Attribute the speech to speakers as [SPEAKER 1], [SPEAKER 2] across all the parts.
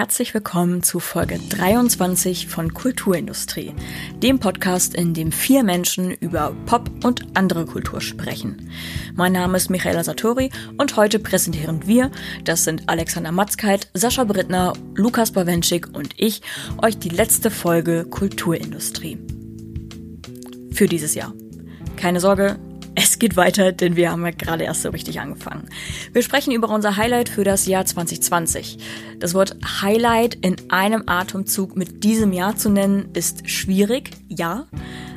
[SPEAKER 1] herzlich willkommen zu Folge 23 von Kulturindustrie, dem Podcast, in dem vier Menschen über Pop und andere Kultur sprechen. Mein Name ist Michaela Satori und heute präsentieren wir, das sind Alexander Matzkeit, Sascha Brittner, Lukas Bawenschik und ich, euch die letzte Folge Kulturindustrie. Für dieses Jahr. Keine Sorge, es geht weiter, denn wir haben ja gerade erst so richtig angefangen. Wir sprechen über unser Highlight für das Jahr 2020. Das Wort Highlight in einem Atemzug mit diesem Jahr zu nennen, ist schwierig, ja.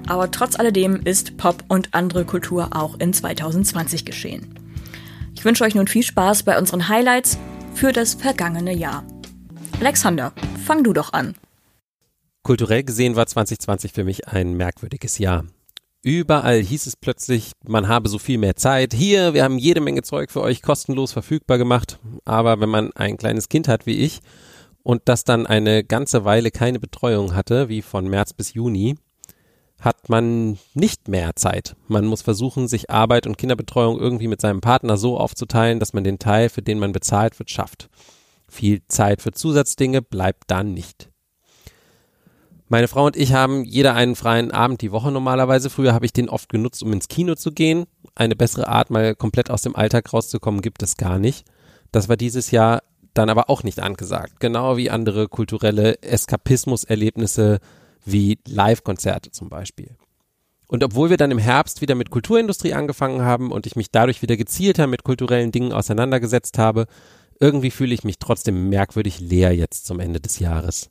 [SPEAKER 1] Aber trotz alledem ist Pop und andere Kultur auch in 2020 geschehen. Ich wünsche euch nun viel Spaß bei unseren Highlights für das vergangene Jahr. Alexander, fang du doch an.
[SPEAKER 2] Kulturell gesehen war 2020 für mich ein merkwürdiges Jahr. Überall hieß es plötzlich, man habe so viel mehr Zeit. Hier, wir haben jede Menge Zeug für euch kostenlos verfügbar gemacht. Aber wenn man ein kleines Kind hat wie ich und das dann eine ganze Weile keine Betreuung hatte, wie von März bis Juni, hat man nicht mehr Zeit. Man muss versuchen, sich Arbeit und Kinderbetreuung irgendwie mit seinem Partner so aufzuteilen, dass man den Teil, für den man bezahlt wird, schafft. Viel Zeit für Zusatzdinge bleibt dann nicht. Meine Frau und ich haben jeder einen freien Abend die Woche normalerweise. Früher habe ich den oft genutzt, um ins Kino zu gehen. Eine bessere Art, mal komplett aus dem Alltag rauszukommen, gibt es gar nicht. Das war dieses Jahr dann aber auch nicht angesagt. Genau wie andere kulturelle Eskapismus-Erlebnisse wie Live-Konzerte zum Beispiel. Und obwohl wir dann im Herbst wieder mit Kulturindustrie angefangen haben und ich mich dadurch wieder gezielter mit kulturellen Dingen auseinandergesetzt habe, irgendwie fühle ich mich trotzdem merkwürdig leer jetzt zum Ende des Jahres.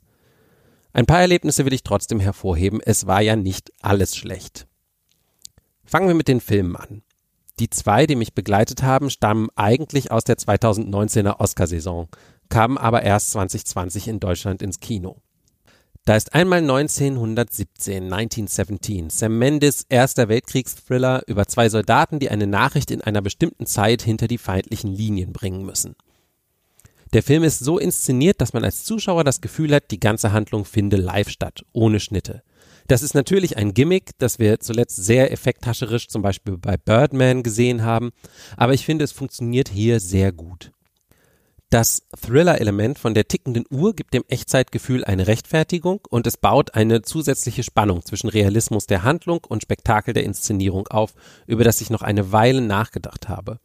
[SPEAKER 2] Ein paar Erlebnisse will ich trotzdem hervorheben. Es war ja nicht alles schlecht. Fangen wir mit den Filmen an. Die zwei, die mich begleitet haben, stammen eigentlich aus der 2019er Oscarsaison, kamen aber erst 2020 in Deutschland ins Kino. Da ist einmal 1917, 1917, Sam Mendes erster Weltkriegsthriller über zwei Soldaten, die eine Nachricht in einer bestimmten Zeit hinter die feindlichen Linien bringen müssen. Der Film ist so inszeniert, dass man als Zuschauer das Gefühl hat, die ganze Handlung finde live statt, ohne Schnitte. Das ist natürlich ein Gimmick, das wir zuletzt sehr effekthascherisch zum Beispiel bei Birdman gesehen haben, aber ich finde, es funktioniert hier sehr gut. Das Thriller-Element von der tickenden Uhr gibt dem Echtzeitgefühl eine Rechtfertigung und es baut eine zusätzliche Spannung zwischen Realismus der Handlung und Spektakel der Inszenierung auf, über das ich noch eine Weile nachgedacht habe.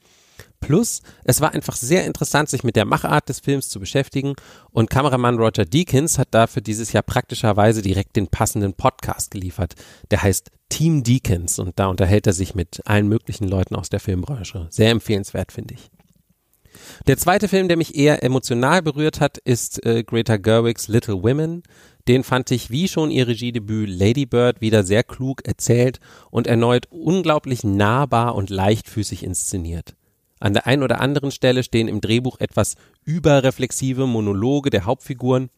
[SPEAKER 2] Plus, es war einfach sehr interessant, sich mit der Machart des Films zu beschäftigen und Kameramann Roger Deakins hat dafür dieses Jahr praktischerweise direkt den passenden Podcast geliefert. Der heißt Team Deakins und da unterhält er sich mit allen möglichen Leuten aus der Filmbranche. Sehr empfehlenswert, finde ich. Der zweite Film, der mich eher emotional berührt hat, ist äh, Greta Gerwigs Little Women. Den fand ich wie schon ihr Regiedebüt Lady Bird wieder sehr klug erzählt und erneut unglaublich nahbar und leichtfüßig inszeniert. An der einen oder anderen Stelle stehen im Drehbuch etwas überreflexive Monologe der Hauptfiguren.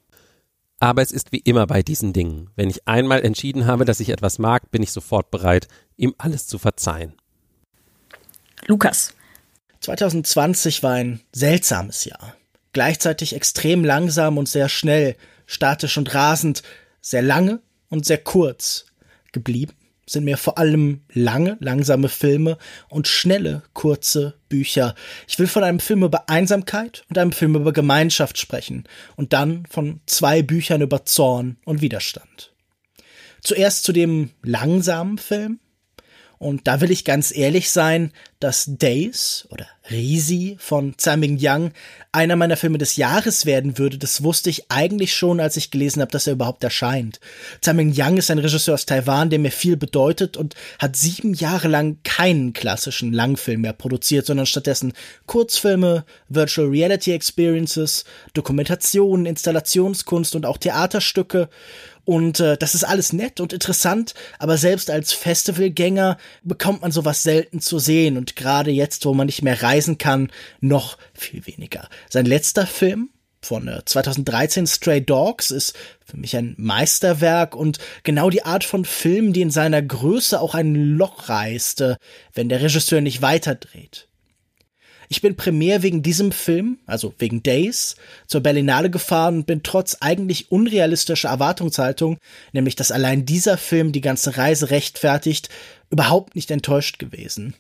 [SPEAKER 2] Aber es ist wie immer bei diesen Dingen. Wenn ich einmal entschieden habe, dass ich etwas mag, bin ich sofort bereit, ihm alles zu verzeihen.
[SPEAKER 1] Lukas.
[SPEAKER 3] 2020 war ein seltsames Jahr. Gleichzeitig extrem langsam und sehr schnell, statisch und rasend, sehr lange und sehr kurz geblieben sind mir vor allem lange, langsame Filme und schnelle, kurze Bücher. Ich will von einem Film über Einsamkeit und einem Film über Gemeinschaft sprechen und dann von zwei Büchern über Zorn und Widerstand. Zuerst zu dem langsamen Film. Und da will ich ganz ehrlich sein, dass Days oder Risi von Tsai Ming Yang einer meiner Filme des Jahres werden würde, das wusste ich eigentlich schon, als ich gelesen habe, dass er überhaupt erscheint. Tsai Ming Yang ist ein Regisseur aus Taiwan, der mir viel bedeutet und hat sieben Jahre lang keinen klassischen Langfilm mehr produziert, sondern stattdessen Kurzfilme, Virtual Reality Experiences, Dokumentationen, Installationskunst und auch Theaterstücke. Und äh, das ist alles nett und interessant, aber selbst als Festivalgänger bekommt man sowas selten zu sehen und gerade jetzt, wo man nicht mehr reisen kann, noch viel weniger. Sein letzter Film, von äh, 2013 Stray Dogs ist für mich ein Meisterwerk und genau die Art von Film, die in seiner Größe auch ein Loch reißt, äh, wenn der Regisseur nicht weiterdreht. Ich bin primär wegen diesem Film, also wegen Days, zur Berlinale gefahren und bin trotz eigentlich unrealistischer Erwartungshaltung, nämlich dass allein dieser Film die ganze Reise rechtfertigt, überhaupt nicht enttäuscht gewesen.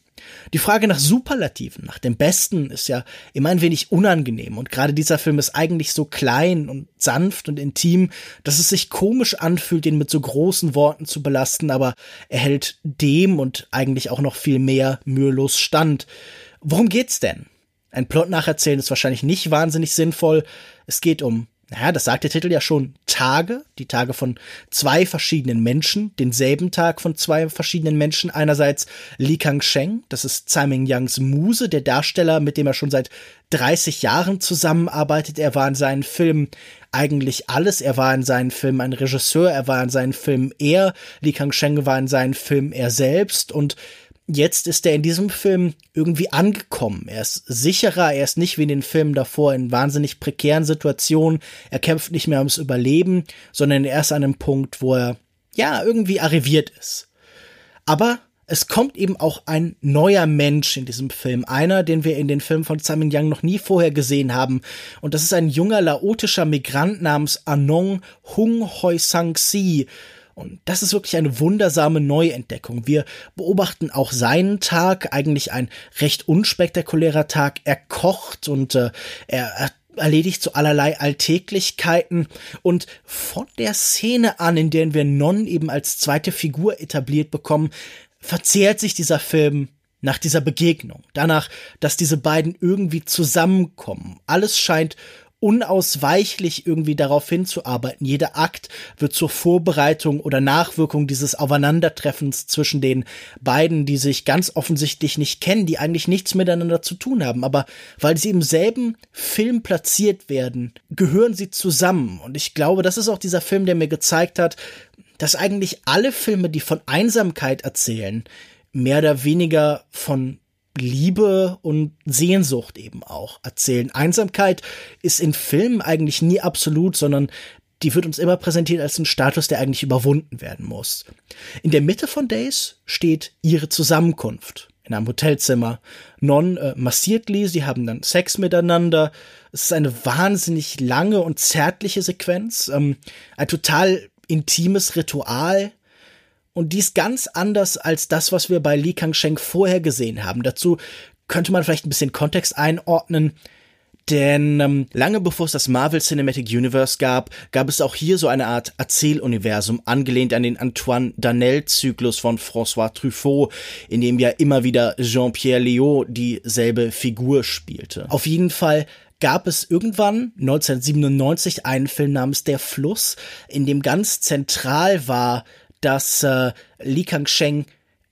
[SPEAKER 3] Die Frage nach Superlativen, nach dem Besten, ist ja immer ein wenig unangenehm und gerade dieser Film ist eigentlich so klein und sanft und intim, dass es sich komisch anfühlt, ihn mit so großen Worten zu belasten, aber er hält dem und eigentlich auch noch viel mehr mühelos stand. Worum geht's denn? Ein Plot nacherzählen ist wahrscheinlich nicht wahnsinnig sinnvoll. Es geht um naja, das sagt der Titel ja schon, Tage, die Tage von zwei verschiedenen Menschen, denselben Tag von zwei verschiedenen Menschen. Einerseits Li Kangsheng, das ist Tsai Ming-Yangs Muse, der Darsteller, mit dem er schon seit 30 Jahren zusammenarbeitet. Er war in seinen Filmen eigentlich alles. Er war in seinen Filmen ein Regisseur, er war in seinen Filmen er. Li Kangsheng war in seinen Filmen er selbst und jetzt ist er in diesem Film irgendwie angekommen. Er ist sicherer, er ist nicht wie in den Filmen davor in wahnsinnig prekären Situationen. Er kämpft nicht mehr ums Überleben, sondern er ist an einem Punkt, wo er ja irgendwie arriviert ist. Aber es kommt eben auch ein neuer Mensch in diesem Film. Einer, den wir in den Filmen von Simon Young noch nie vorher gesehen haben. Und das ist ein junger laotischer Migrant namens Anong Hung Hoi Sang Si und das ist wirklich eine wundersame Neuentdeckung. Wir beobachten auch seinen Tag, eigentlich ein recht unspektakulärer Tag. Er kocht und äh, er, erledigt so allerlei Alltäglichkeiten und von der Szene an, in der wir Non eben als zweite Figur etabliert bekommen, verzehrt sich dieser Film nach dieser Begegnung, danach, dass diese beiden irgendwie zusammenkommen. Alles scheint unausweichlich irgendwie darauf hinzuarbeiten. Jeder Akt wird zur Vorbereitung oder Nachwirkung dieses Aufeinandertreffens zwischen den beiden, die sich ganz offensichtlich nicht kennen, die eigentlich nichts miteinander zu tun haben. Aber weil sie im selben Film platziert werden, gehören sie zusammen. Und ich glaube, das ist auch dieser Film, der mir gezeigt hat, dass eigentlich alle Filme, die von Einsamkeit erzählen, mehr oder weniger von Liebe und Sehnsucht eben auch erzählen. Einsamkeit ist in Filmen eigentlich nie absolut, sondern die wird uns immer präsentiert als ein Status, der eigentlich überwunden werden muss. In der Mitte von Days steht ihre Zusammenkunft in einem Hotelzimmer. Non äh, massiert Lee, sie haben dann Sex miteinander. Es ist eine wahnsinnig lange und zärtliche Sequenz, ähm, ein total intimes Ritual, und dies ganz anders als das, was wir bei Li Kangsheng vorher gesehen haben. Dazu könnte man vielleicht ein bisschen Kontext einordnen. Denn ähm, lange bevor es das Marvel Cinematic Universe gab, gab es auch hier so eine Art Erzähluniversum, angelehnt an den Antoine Danel-Zyklus von François Truffaut, in dem ja immer wieder Jean-Pierre Léaud dieselbe Figur spielte. Auf jeden Fall gab es irgendwann 1997 einen Film namens Der Fluss, in dem ganz zentral war, dass äh, Li Kangsheng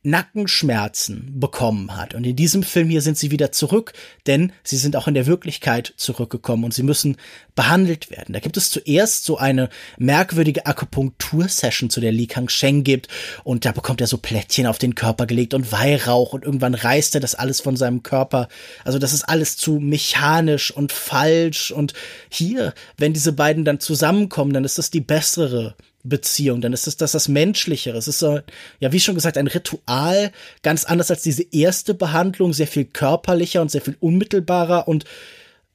[SPEAKER 3] Nackenschmerzen bekommen hat. Und in diesem Film hier sind sie wieder zurück, denn sie sind auch in der Wirklichkeit zurückgekommen und sie müssen behandelt werden. Da gibt es zuerst so eine merkwürdige Akupunktursession, zu der Li Kangsheng gibt und da bekommt er so Plättchen auf den Körper gelegt und Weihrauch und irgendwann reißt er das alles von seinem Körper. Also das ist alles zu mechanisch und falsch und hier, wenn diese beiden dann zusammenkommen, dann ist das die bessere Beziehung, dann ist es das das Menschlichere. Es ist so, ja, wie schon gesagt, ein Ritual, ganz anders als diese erste Behandlung, sehr viel körperlicher und sehr viel unmittelbarer. Und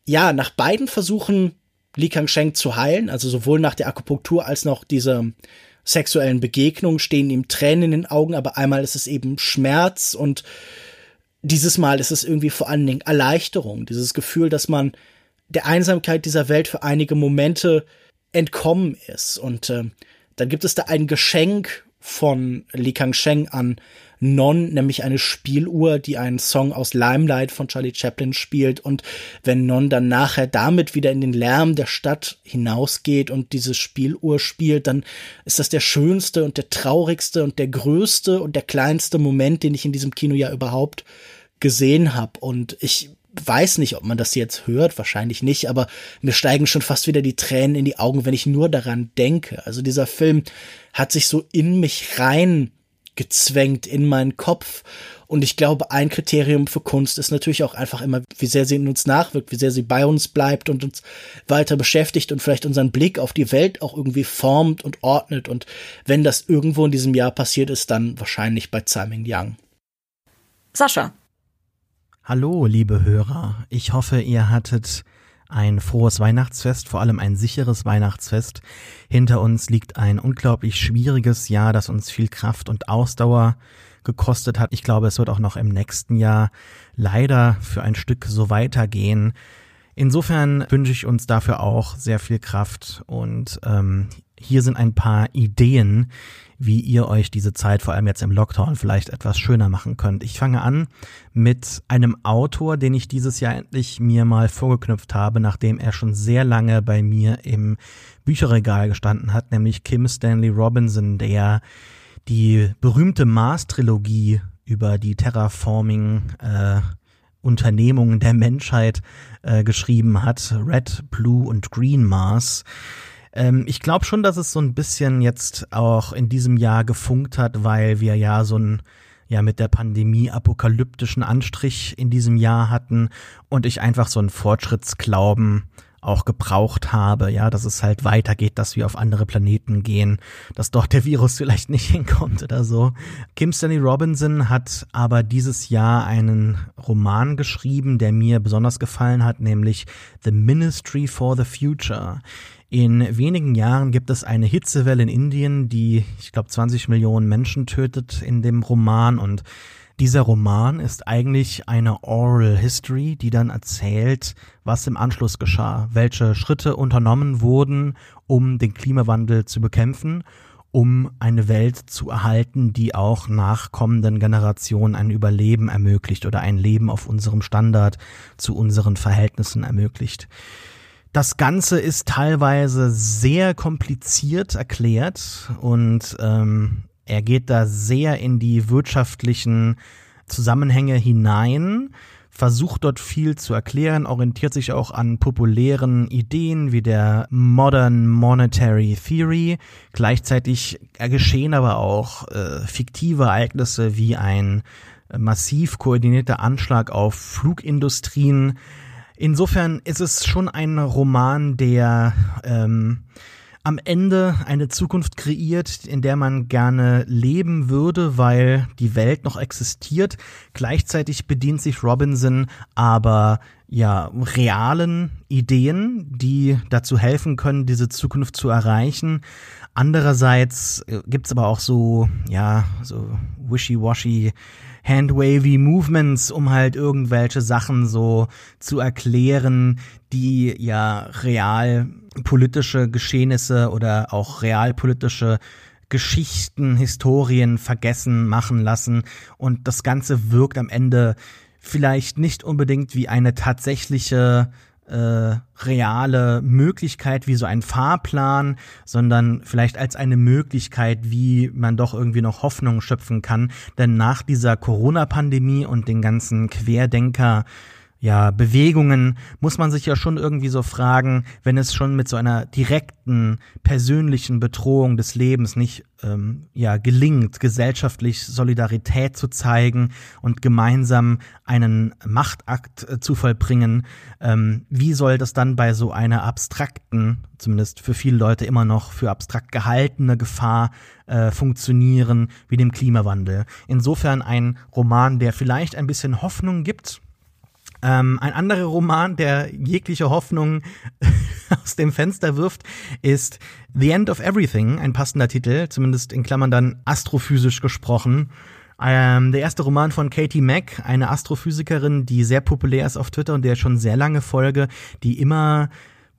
[SPEAKER 3] ja, nach beiden Versuchen Li Kangsheng zu heilen, also sowohl nach der Akupunktur als noch dieser sexuellen Begegnung stehen ihm Tränen in den Augen, aber einmal ist es eben Schmerz und dieses Mal ist es irgendwie vor allen Dingen Erleichterung, dieses Gefühl, dass man der Einsamkeit dieser Welt für einige Momente entkommen ist. Und äh, dann gibt es da ein Geschenk von Li Kangsheng an Non, nämlich eine Spieluhr, die einen Song aus Limelight von Charlie Chaplin spielt. Und wenn Non dann nachher damit wieder in den Lärm der Stadt hinausgeht und diese Spieluhr spielt, dann ist das der schönste und der traurigste und der größte und der kleinste Moment, den ich in diesem Kino ja überhaupt gesehen habe. Und ich weiß nicht, ob man das jetzt hört, wahrscheinlich nicht, aber mir steigen schon fast wieder die Tränen in die Augen, wenn ich nur daran denke. Also dieser Film hat sich so in mich rein gezwängt in meinen Kopf. Und ich glaube, ein Kriterium für Kunst ist natürlich auch einfach immer, wie sehr sie in uns nachwirkt, wie sehr sie bei uns bleibt und uns weiter beschäftigt und vielleicht unseren Blick auf die Welt auch irgendwie formt und ordnet. Und wenn das irgendwo in diesem Jahr passiert ist, dann wahrscheinlich bei Simon Young.
[SPEAKER 1] Sascha,
[SPEAKER 4] Hallo, liebe Hörer. Ich hoffe, ihr hattet ein frohes Weihnachtsfest, vor allem ein sicheres Weihnachtsfest. Hinter uns liegt ein unglaublich schwieriges Jahr, das uns viel Kraft und Ausdauer gekostet hat. Ich glaube, es wird auch noch im nächsten Jahr leider für ein Stück so weitergehen. Insofern wünsche ich uns dafür auch sehr viel Kraft und ähm, hier sind ein paar Ideen, wie ihr euch diese Zeit, vor allem jetzt im Lockdown, vielleicht etwas schöner machen könnt. Ich fange an mit einem Autor, den ich dieses Jahr endlich mir mal vorgeknüpft habe, nachdem er schon sehr lange bei mir im Bücherregal gestanden hat, nämlich Kim Stanley Robinson, der die berühmte Mars-Trilogie über die Terraforming äh, Unternehmungen der Menschheit äh, geschrieben hat, Red, Blue und Green Mars. Ähm, ich glaube schon, dass es so ein bisschen jetzt auch in diesem Jahr gefunkt hat, weil wir ja so ein ja mit der Pandemie apokalyptischen Anstrich in diesem Jahr hatten und ich einfach so einen Fortschrittsglauben auch gebraucht habe, ja, dass es halt weitergeht, dass wir auf andere Planeten gehen, dass dort der Virus vielleicht nicht hinkommt oder so. Kim Stanley Robinson hat aber dieses Jahr einen Roman geschrieben, der mir besonders gefallen hat, nämlich The Ministry for the Future. In wenigen Jahren gibt es eine Hitzewelle in Indien, die, ich glaube, 20 Millionen Menschen tötet in dem Roman und dieser Roman ist eigentlich eine Oral History, die dann erzählt, was im Anschluss geschah, welche Schritte unternommen wurden, um den Klimawandel zu bekämpfen, um eine Welt zu erhalten, die auch nachkommenden Generationen ein Überleben ermöglicht oder ein Leben auf unserem Standard zu unseren Verhältnissen ermöglicht. Das Ganze ist teilweise sehr kompliziert erklärt und ähm, er geht da sehr in die wirtschaftlichen Zusammenhänge hinein, versucht dort viel zu erklären, orientiert sich auch an populären Ideen wie der Modern Monetary Theory. Gleichzeitig geschehen aber auch äh, fiktive Ereignisse wie ein massiv koordinierter Anschlag auf Flugindustrien, Insofern ist es schon ein Roman, der ähm, am Ende eine Zukunft kreiert, in der man gerne leben würde, weil die Welt noch existiert. Gleichzeitig bedient sich Robinson aber ja realen Ideen, die dazu helfen können, diese Zukunft zu erreichen. Andererseits äh, gibt's aber auch so ja so wishy-washy handwavy Movements, um halt irgendwelche Sachen so zu erklären, die ja real politische Geschehnisse oder auch realpolitische Geschichten, Historien vergessen machen lassen. Und das Ganze wirkt am Ende vielleicht nicht unbedingt wie eine tatsächliche äh, reale Möglichkeit wie so ein Fahrplan, sondern vielleicht als eine Möglichkeit, wie man doch irgendwie noch Hoffnung schöpfen kann. Denn nach dieser Corona-Pandemie und den ganzen Querdenker ja, Bewegungen muss man sich ja schon irgendwie so fragen, wenn es schon mit so einer direkten, persönlichen Bedrohung des Lebens nicht ähm, ja, gelingt, gesellschaftlich Solidarität zu zeigen und gemeinsam einen Machtakt äh, zu vollbringen, ähm, wie soll das dann bei so einer abstrakten, zumindest für viele Leute immer noch für abstrakt gehaltene Gefahr äh, funktionieren, wie dem Klimawandel? Insofern ein Roman, der vielleicht ein bisschen Hoffnung gibt, ähm, ein anderer Roman, der jegliche Hoffnung aus dem Fenster wirft, ist The End of Everything, ein passender Titel, zumindest in Klammern dann astrophysisch gesprochen. Ähm, der erste Roman von Katie Mack, eine Astrophysikerin, die sehr populär ist auf Twitter und der schon sehr lange folge, die immer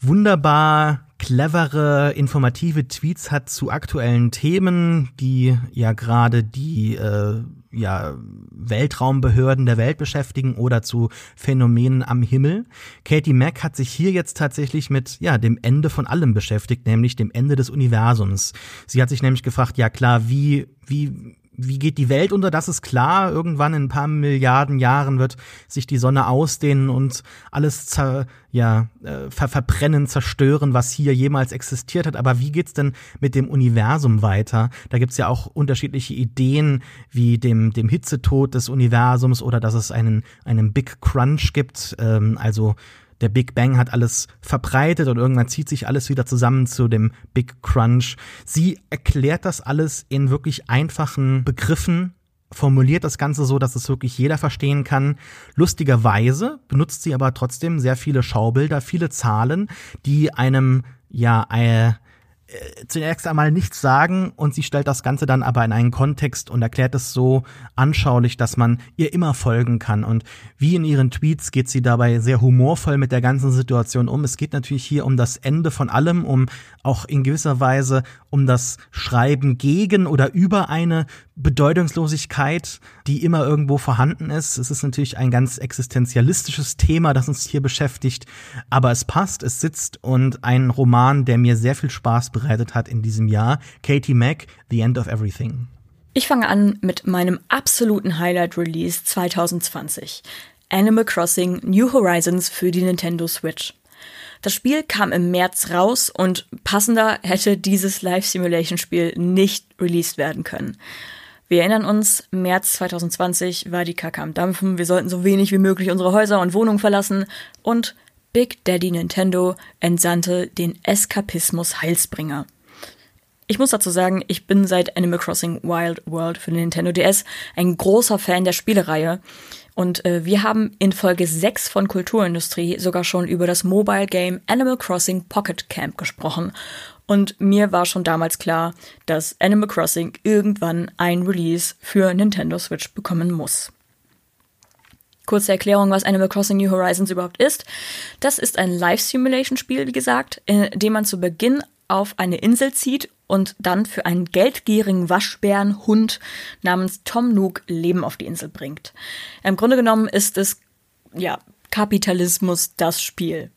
[SPEAKER 4] wunderbar clevere, informative Tweets hat zu aktuellen Themen, die ja gerade die äh, ja, Weltraumbehörden der Welt beschäftigen oder zu Phänomenen am Himmel. Katie Mack hat sich hier jetzt tatsächlich mit ja, dem Ende von allem beschäftigt, nämlich dem Ende des Universums. Sie hat sich nämlich gefragt, ja klar, wie wie wie geht die Welt unter? Das ist klar. Irgendwann in ein paar Milliarden Jahren wird sich die Sonne ausdehnen und alles zer, ja, äh, ver verbrennen, zerstören, was hier jemals existiert hat. Aber wie geht's denn mit dem Universum weiter? Da gibt's ja auch unterschiedliche Ideen, wie dem, dem Hitzetod des Universums oder dass es einen, einen Big Crunch gibt, ähm, also der Big Bang hat alles verbreitet und irgendwann zieht sich alles wieder zusammen zu dem Big Crunch. Sie erklärt das alles in wirklich einfachen Begriffen, formuliert das Ganze so, dass es wirklich jeder verstehen kann. Lustigerweise benutzt sie aber trotzdem sehr viele Schaubilder, viele Zahlen, die einem ja äh, zunächst einmal nichts sagen und sie stellt das Ganze dann aber in einen Kontext und erklärt es so anschaulich, dass man ihr immer folgen kann. Und wie in ihren Tweets geht sie dabei sehr humorvoll mit der ganzen Situation um. Es geht natürlich hier um das Ende von allem, um auch in gewisser Weise um das Schreiben gegen oder über eine Bedeutungslosigkeit, die immer irgendwo vorhanden ist. Es ist natürlich ein ganz existenzialistisches Thema, das uns hier beschäftigt, aber es passt, es sitzt und ein Roman, der mir sehr viel Spaß bereitet hat in diesem Jahr, Katie Mack, The End of Everything.
[SPEAKER 1] Ich fange an mit meinem absoluten Highlight-Release 2020. Animal Crossing New Horizons für die Nintendo Switch. Das Spiel kam im März raus und passender hätte dieses Live-Simulation-Spiel nicht released werden können. Wir erinnern uns, März 2020 war die Kacke am Dampfen, wir sollten so wenig wie möglich unsere Häuser und Wohnungen verlassen und Big Daddy Nintendo entsandte den Eskapismus Heilsbringer. Ich muss dazu sagen, ich bin seit Animal Crossing Wild World für den Nintendo DS ein großer Fan der Spielereihe. Und äh, wir haben in Folge 6 von Kulturindustrie sogar schon über das Mobile Game Animal Crossing Pocket Camp gesprochen. Und mir war schon damals klar, dass Animal Crossing irgendwann ein Release für Nintendo Switch bekommen muss. Kurze Erklärung, was Animal Crossing New Horizons überhaupt ist. Das ist ein Live-Simulation-Spiel, wie gesagt, in dem man zu Beginn auf eine Insel zieht und dann für einen geldgierigen Waschbärenhund namens Tom Nook Leben auf die Insel bringt. Im Grunde genommen ist es, ja, Kapitalismus das Spiel.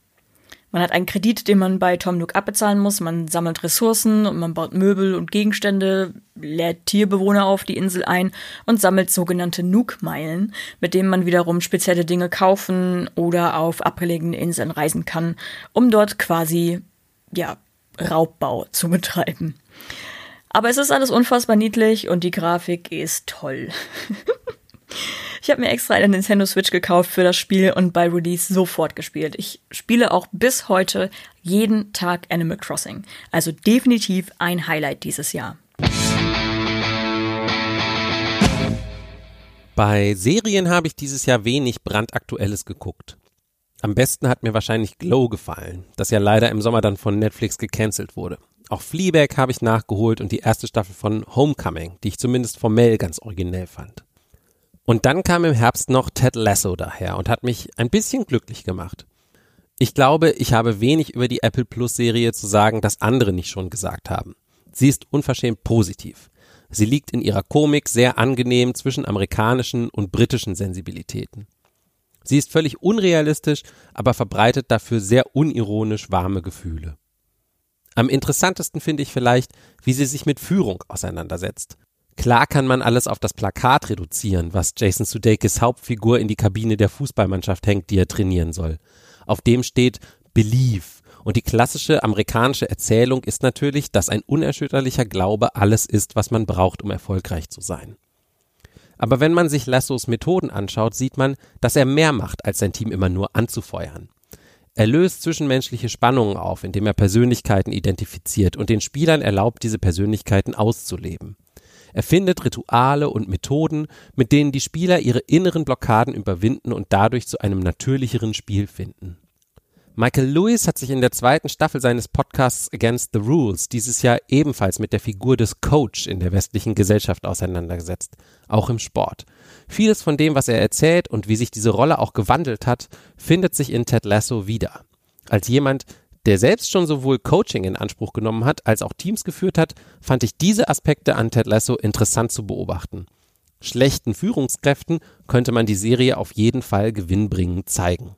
[SPEAKER 1] Man hat einen Kredit, den man bei Tom Nook abbezahlen muss. Man sammelt Ressourcen und man baut Möbel und Gegenstände, lädt Tierbewohner auf die Insel ein und sammelt sogenannte Nook-Meilen, mit denen man wiederum spezielle Dinge kaufen oder auf abgelegene Inseln reisen kann, um dort quasi, ja, Raubbau zu betreiben. Aber es ist alles unfassbar niedlich und die Grafik ist toll. ich habe mir extra eine Nintendo Switch gekauft für das Spiel und bei Release sofort gespielt. Ich spiele auch bis heute jeden Tag Animal Crossing. Also definitiv ein Highlight dieses Jahr.
[SPEAKER 2] Bei Serien habe ich dieses Jahr wenig brandaktuelles geguckt. Am besten hat mir wahrscheinlich Glow gefallen, das ja leider im Sommer dann von Netflix gecancelt wurde. Auch Fleabag habe ich nachgeholt und die erste Staffel von Homecoming, die ich zumindest formell ganz originell fand. Und dann kam im Herbst noch Ted Lasso daher und hat mich ein bisschen glücklich gemacht. Ich glaube, ich habe wenig über die Apple Plus Serie zu sagen, das andere nicht schon gesagt haben. Sie ist unverschämt positiv. Sie liegt in ihrer Komik sehr angenehm zwischen amerikanischen und britischen Sensibilitäten. Sie ist völlig unrealistisch, aber verbreitet dafür sehr unironisch warme Gefühle. Am interessantesten finde ich vielleicht, wie sie sich mit Führung auseinandersetzt. Klar kann man alles auf das Plakat reduzieren, was Jason Sudeikis Hauptfigur in die Kabine der Fußballmannschaft hängt, die er trainieren soll. Auf dem steht Believe. Und die klassische amerikanische Erzählung ist natürlich, dass ein unerschütterlicher Glaube alles ist, was man braucht, um erfolgreich zu sein. Aber wenn man sich Lassos Methoden anschaut, sieht man, dass er mehr macht, als sein Team immer nur anzufeuern. Er löst zwischenmenschliche Spannungen auf, indem er Persönlichkeiten identifiziert und den Spielern erlaubt, diese Persönlichkeiten auszuleben. Er findet Rituale und Methoden, mit denen die Spieler ihre inneren Blockaden überwinden und dadurch zu einem natürlicheren Spiel finden. Michael Lewis hat sich in der zweiten Staffel seines Podcasts Against the Rules dieses Jahr ebenfalls mit der Figur des Coach in der westlichen Gesellschaft auseinandergesetzt, auch im Sport. Vieles von dem, was er erzählt und wie sich diese Rolle auch gewandelt hat, findet sich in Ted Lasso wieder. Als jemand, der selbst schon sowohl Coaching in Anspruch genommen hat, als auch Teams geführt hat, fand ich diese Aspekte an Ted Lasso interessant zu beobachten. Schlechten Führungskräften könnte man die Serie auf jeden Fall gewinnbringend zeigen.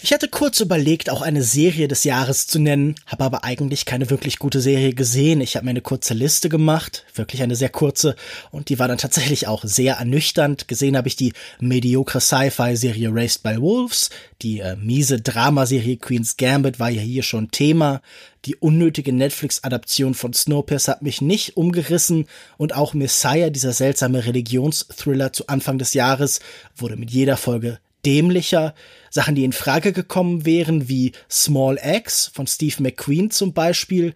[SPEAKER 3] Ich hatte kurz überlegt, auch eine Serie des Jahres zu nennen, habe aber eigentlich keine wirklich gute Serie gesehen. Ich habe mir eine kurze Liste gemacht, wirklich eine sehr kurze, und die war dann tatsächlich auch sehr ernüchternd. Gesehen habe ich die mediocre Sci-Fi-Serie Raised by Wolves, die äh, miese Dramaserie Queen's Gambit war ja hier schon Thema, die unnötige Netflix-Adaption von Snowpiercer hat mich nicht umgerissen und auch Messiah, dieser seltsame Religionsthriller zu Anfang des Jahres, wurde mit jeder Folge dämlicher. Sachen, die in Frage gekommen wären, wie Small X von Steve McQueen zum Beispiel,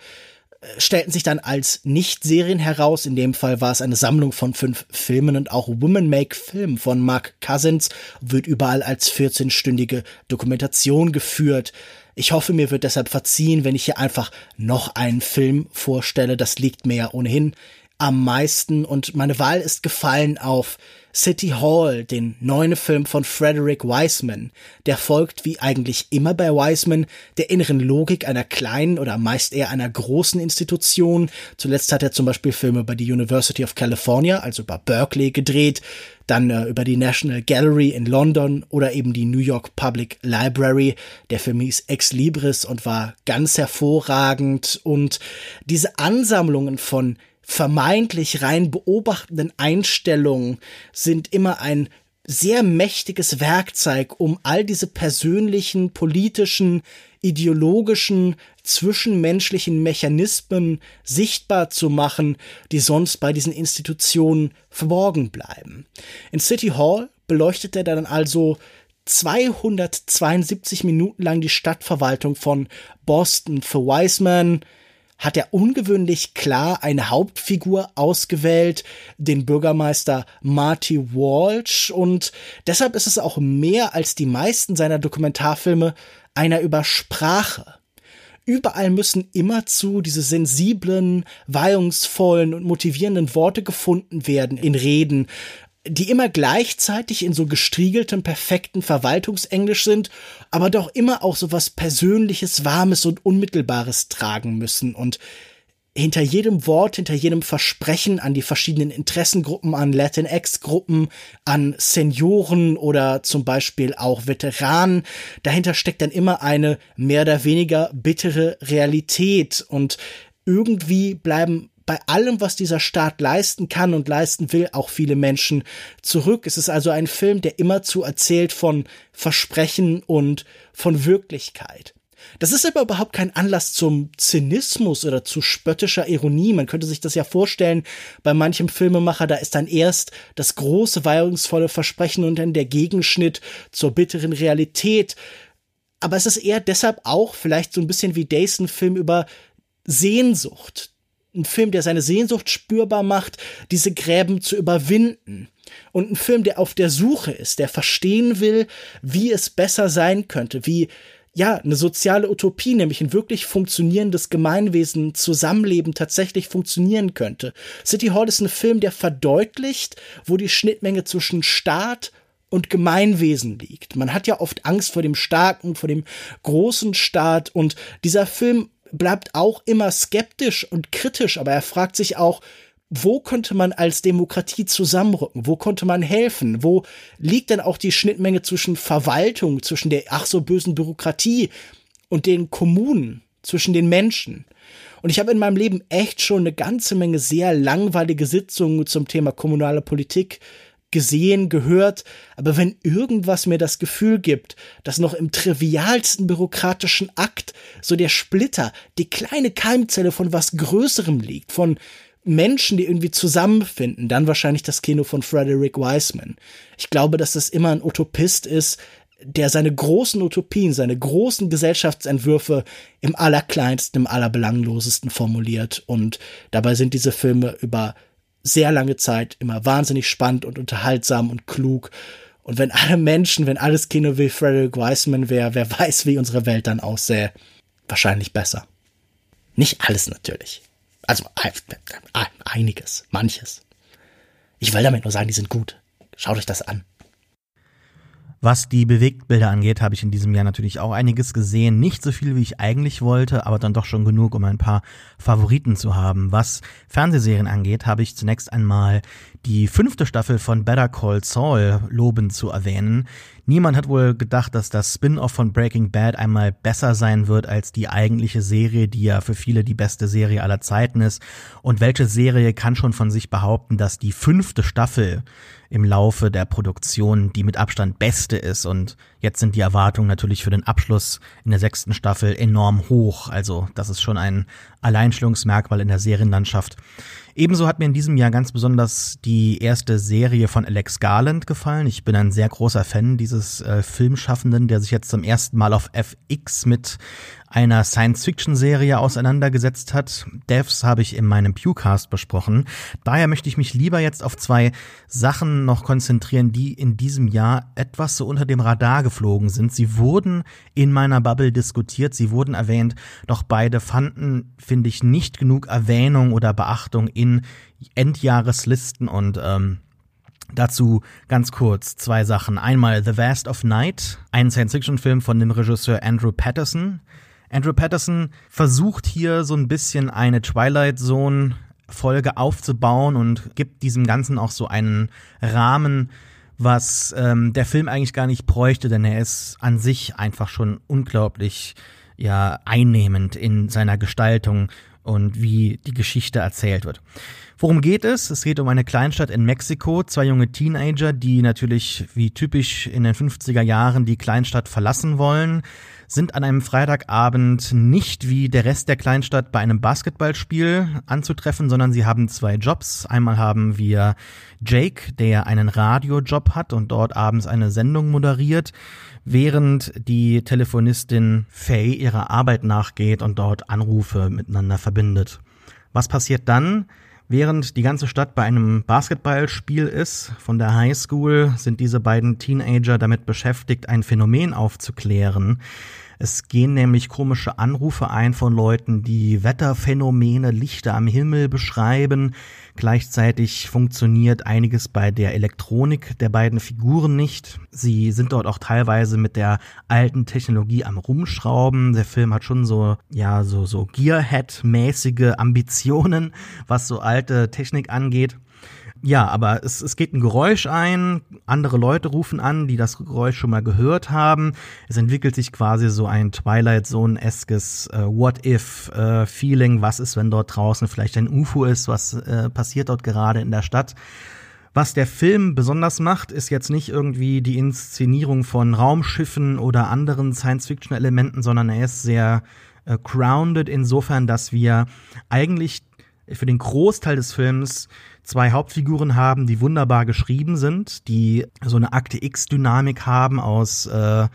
[SPEAKER 3] stellten sich dann als Nicht-Serien heraus. In dem Fall war es eine Sammlung von fünf Filmen und auch Women Make Film von Mark Cousins wird überall als 14-stündige Dokumentation geführt. Ich hoffe, mir wird deshalb verziehen, wenn ich hier einfach noch einen Film vorstelle. Das liegt mir ja ohnehin am meisten und meine Wahl ist gefallen auf City Hall, den neuen Film von Frederick Wiseman. Der folgt, wie eigentlich immer bei Wiseman, der inneren Logik einer kleinen oder meist eher einer großen Institution. Zuletzt hat er zum Beispiel Filme über die University of California, also über Berkeley gedreht, dann äh, über die National Gallery in London oder eben die New York Public Library. Der Film hieß Ex Libris und war ganz hervorragend und diese Ansammlungen von vermeintlich rein beobachtenden Einstellungen sind immer ein sehr mächtiges Werkzeug, um all diese persönlichen, politischen, ideologischen, zwischenmenschlichen Mechanismen sichtbar zu machen, die sonst bei diesen Institutionen verborgen bleiben. In City Hall beleuchtet er dann also 272 Minuten lang die Stadtverwaltung von Boston für Wiseman, hat er ungewöhnlich klar eine Hauptfigur ausgewählt, den Bürgermeister Marty Walsh, und deshalb ist es auch mehr als die meisten seiner Dokumentarfilme einer über Sprache. Überall müssen immerzu diese sensiblen, weihungsvollen und motivierenden Worte gefunden werden in Reden, die immer gleichzeitig in so gestriegeltem, perfekten Verwaltungsenglisch sind, aber doch immer auch so was Persönliches, Warmes und Unmittelbares tragen müssen und hinter jedem Wort, hinter jedem Versprechen an die verschiedenen Interessengruppen, an Latinx-Gruppen, an Senioren oder zum Beispiel auch Veteranen, dahinter steckt dann immer eine mehr oder weniger bittere Realität und irgendwie bleiben bei allem, was dieser Staat leisten kann und leisten will, auch viele Menschen zurück. Es ist also ein Film, der immerzu erzählt von Versprechen und von Wirklichkeit. Das ist aber überhaupt kein Anlass zum Zynismus oder zu spöttischer Ironie. Man könnte sich das ja vorstellen, bei manchem Filmemacher, da ist dann erst das große, weihungsvolle Versprechen und dann der Gegenschnitt zur bitteren Realität. Aber es ist eher deshalb auch vielleicht so ein bisschen wie Days ein Film über Sehnsucht, ein Film, der seine Sehnsucht spürbar macht, diese Gräben zu überwinden. Und ein Film, der auf der Suche ist, der verstehen will, wie es besser sein könnte, wie ja, eine soziale Utopie, nämlich ein wirklich funktionierendes Gemeinwesen, Zusammenleben tatsächlich funktionieren könnte. City Hall ist ein Film, der verdeutlicht, wo die Schnittmenge zwischen Staat und Gemeinwesen liegt. Man hat ja oft Angst vor dem starken, vor dem großen Staat und dieser Film bleibt auch immer skeptisch und kritisch, aber er fragt sich auch, wo könnte man als Demokratie zusammenrücken? Wo konnte man helfen? Wo liegt denn auch die Schnittmenge zwischen Verwaltung, zwischen der ach so bösen Bürokratie und den Kommunen, zwischen den Menschen? Und ich habe in meinem Leben echt schon eine ganze Menge sehr langweilige Sitzungen zum Thema kommunale Politik gesehen, gehört, aber wenn irgendwas mir das Gefühl gibt, dass noch im trivialsten bürokratischen Akt so der Splitter, die kleine Keimzelle von was Größerem liegt, von Menschen, die irgendwie zusammenfinden, dann wahrscheinlich das Kino von Frederick Wiseman. Ich glaube, dass das immer ein Utopist ist, der seine großen Utopien, seine großen Gesellschaftsentwürfe im allerkleinsten, im allerbelanglosesten formuliert. Und dabei sind diese Filme über sehr lange Zeit immer wahnsinnig spannend und unterhaltsam und klug. Und wenn alle Menschen, wenn alles Kino wie Frederick Wiseman wäre, wer weiß, wie unsere Welt dann aussähe. Wahrscheinlich besser. Nicht alles natürlich. Also einiges, manches. Ich will damit nur sagen, die sind gut. Schaut euch das an.
[SPEAKER 4] Was die Bewegtbilder angeht, habe ich in diesem Jahr natürlich auch einiges gesehen. Nicht so viel, wie ich eigentlich wollte, aber dann doch schon genug, um ein paar Favoriten zu haben. Was Fernsehserien angeht, habe ich zunächst einmal die fünfte Staffel von Better Call Saul lobend zu erwähnen. Niemand hat wohl gedacht, dass das Spin-off von Breaking Bad einmal besser sein wird als die eigentliche Serie, die ja für viele die beste Serie aller Zeiten ist. Und welche Serie kann schon von sich behaupten, dass die fünfte Staffel im Laufe der Produktion die mit Abstand beste ist. Und jetzt sind die Erwartungen natürlich für den Abschluss in der sechsten Staffel enorm hoch. Also das ist schon ein Alleinstellungsmerkmal in der Serienlandschaft. Ebenso hat mir in diesem Jahr ganz besonders die erste Serie von Alex Garland gefallen. Ich bin ein sehr großer Fan dieses äh, Filmschaffenden, der sich jetzt zum ersten Mal auf FX mit einer Science-Fiction-Serie auseinandergesetzt hat. Devs habe ich in meinem Pewcast besprochen. Daher möchte ich mich lieber jetzt auf zwei Sachen noch konzentrieren, die in diesem Jahr etwas so unter dem Radar geflogen sind. Sie wurden in meiner Bubble diskutiert, sie wurden erwähnt, doch beide fanden, finde ich, nicht genug Erwähnung oder Beachtung in Endjahreslisten und ähm, Dazu ganz kurz zwei Sachen. Einmal The Vast of Night, ein Science-Fiction-Film von dem Regisseur Andrew Patterson. Andrew Patterson versucht hier so ein bisschen eine Twilight Zone Folge aufzubauen und gibt diesem Ganzen auch so einen Rahmen, was ähm, der Film eigentlich gar nicht bräuchte, denn er ist an sich einfach schon unglaublich ja einnehmend in seiner Gestaltung und wie die Geschichte erzählt wird. Worum geht es? Es geht um eine Kleinstadt in Mexiko, zwei junge Teenager, die natürlich wie typisch in den 50er Jahren die Kleinstadt verlassen wollen, sind an einem Freitagabend nicht wie der Rest der Kleinstadt bei einem Basketballspiel anzutreffen, sondern sie haben zwei Jobs. Einmal haben wir Jake, der einen Radiojob hat und dort abends eine Sendung moderiert, während die Telefonistin Faye ihrer Arbeit nachgeht und dort Anrufe miteinander verbindet. Was passiert dann? Während die ganze Stadt bei einem Basketballspiel ist, von der Highschool, sind diese beiden Teenager damit beschäftigt, ein Phänomen aufzuklären, es gehen nämlich komische Anrufe ein von Leuten, die Wetterphänomene, Lichter am Himmel beschreiben. Gleichzeitig funktioniert einiges bei der Elektronik der beiden Figuren nicht. Sie sind dort auch teilweise mit der alten Technologie am Rumschrauben. Der Film hat schon so, ja, so, so Gearhead-mäßige Ambitionen, was so alte Technik angeht. Ja, aber es, es geht ein Geräusch ein, andere Leute rufen an, die das Geräusch schon mal gehört haben. Es entwickelt sich quasi so ein Twilight Zone-eskes äh, What-If-Feeling. Äh, was ist, wenn dort draußen vielleicht ein UFO ist? Was äh, passiert dort gerade in der Stadt? Was der Film besonders macht, ist jetzt nicht irgendwie die Inszenierung von Raumschiffen oder anderen Science-Fiction-Elementen, sondern er ist sehr äh, grounded insofern, dass wir eigentlich für den Großteil des Films zwei Hauptfiguren haben, die wunderbar geschrieben sind, die so eine Akte X-Dynamik haben aus äh,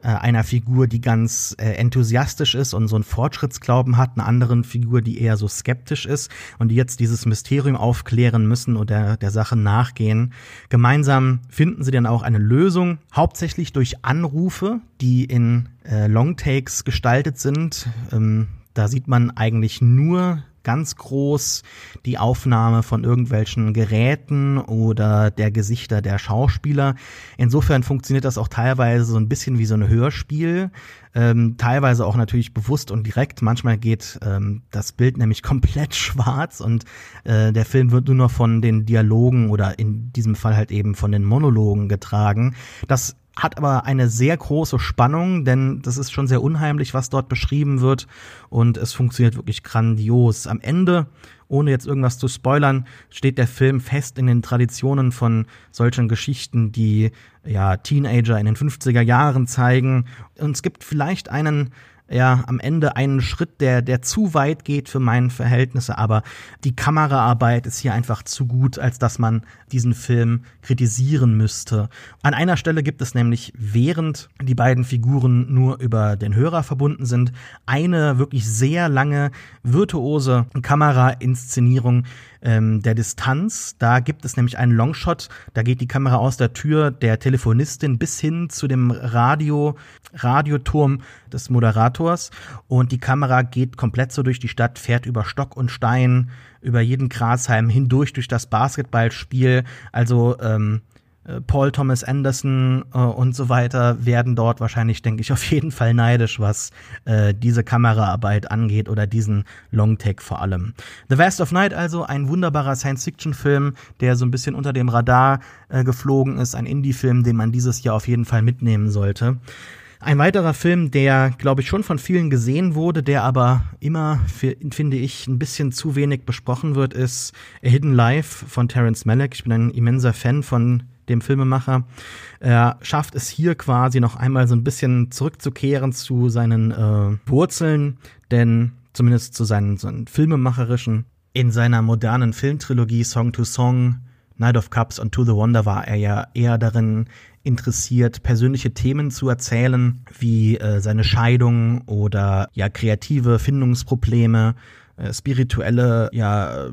[SPEAKER 4] äh, einer Figur, die ganz äh, enthusiastisch ist und so einen Fortschrittsglauben hat, einer anderen Figur, die eher so skeptisch ist und die jetzt dieses Mysterium aufklären müssen oder der Sache nachgehen. Gemeinsam finden sie dann auch eine Lösung, hauptsächlich durch Anrufe, die in äh, Longtakes gestaltet sind. Ähm, da sieht man eigentlich nur ganz groß die Aufnahme von irgendwelchen Geräten oder der Gesichter der Schauspieler. Insofern funktioniert das auch teilweise so ein bisschen wie so ein Hörspiel, ähm, teilweise auch natürlich bewusst und direkt. Manchmal geht ähm, das Bild nämlich komplett schwarz und äh, der Film wird nur noch von den Dialogen oder in diesem Fall halt eben von den Monologen getragen. Das hat aber eine sehr große Spannung, denn das ist schon sehr unheimlich, was dort beschrieben wird und es funktioniert wirklich grandios. Am Ende, ohne jetzt irgendwas zu spoilern, steht der Film fest in den Traditionen von solchen Geschichten, die ja Teenager in den 50er Jahren zeigen. Und es gibt vielleicht einen ja am Ende einen Schritt, der, der zu weit geht für meine Verhältnisse, aber die Kameraarbeit ist hier einfach zu gut, als dass man diesen Film kritisieren müsste. An einer Stelle gibt es nämlich, während die beiden Figuren nur über den Hörer verbunden sind, eine wirklich sehr lange virtuose Kamerainszenierung, ähm, der Distanz. Da gibt es nämlich einen Longshot, da geht die Kamera aus der Tür der Telefonistin bis hin zu dem Radio, Radioturm des Moderators und die Kamera geht komplett so durch die Stadt, fährt über Stock und Stein, über jeden Grashalm hindurch durch das Basketballspiel. Also ähm, äh, Paul Thomas Anderson äh, und so weiter werden dort wahrscheinlich, denke ich, auf jeden Fall neidisch, was äh, diese Kameraarbeit angeht oder diesen Longtake vor allem. The Vast of Night also ein wunderbarer Science-Fiction-Film, der so ein bisschen unter dem Radar äh, geflogen ist, ein Indie-Film, den man dieses Jahr auf jeden Fall mitnehmen sollte. Ein weiterer Film, der, glaube ich, schon von vielen gesehen wurde, der aber immer, finde ich, ein bisschen zu wenig besprochen wird, ist A Hidden Life von Terence Malick. Ich bin ein immenser Fan von dem Filmemacher. Er schafft es hier quasi noch einmal so ein bisschen zurückzukehren zu seinen äh, Wurzeln, denn zumindest zu seinen, seinen filmemacherischen. In seiner modernen Filmtrilogie Song to Song Night of Cups und To the Wonder war er ja eher darin interessiert, persönliche Themen zu erzählen, wie äh, seine Scheidung oder ja kreative Findungsprobleme spirituelle, ja,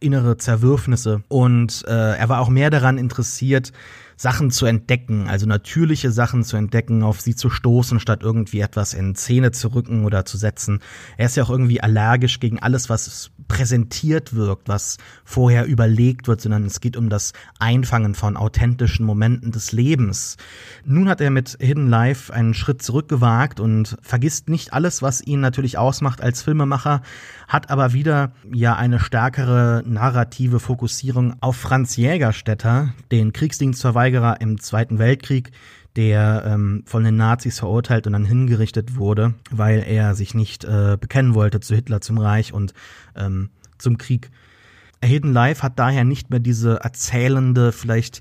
[SPEAKER 4] innere Zerwürfnisse. Und äh, er war auch mehr daran interessiert, Sachen zu entdecken, also natürliche Sachen zu entdecken, auf sie zu stoßen, statt irgendwie etwas in Szene zu rücken oder zu setzen. Er ist ja auch irgendwie allergisch gegen alles, was präsentiert wirkt, was vorher überlegt wird, sondern es geht um das Einfangen von authentischen Momenten des Lebens. Nun hat er mit Hidden Life einen Schritt zurückgewagt und vergisst nicht alles, was ihn natürlich ausmacht als Filmemacher, hat aber wieder ja eine stärkere narrative Fokussierung auf Franz Jägerstätter, den Kriegsdienstverweigerer im Zweiten Weltkrieg, der ähm, von den Nazis verurteilt und dann hingerichtet wurde, weil er sich nicht äh, bekennen wollte zu Hitler, zum Reich und ähm, zum Krieg. Hidden Life hat daher nicht mehr diese erzählende, vielleicht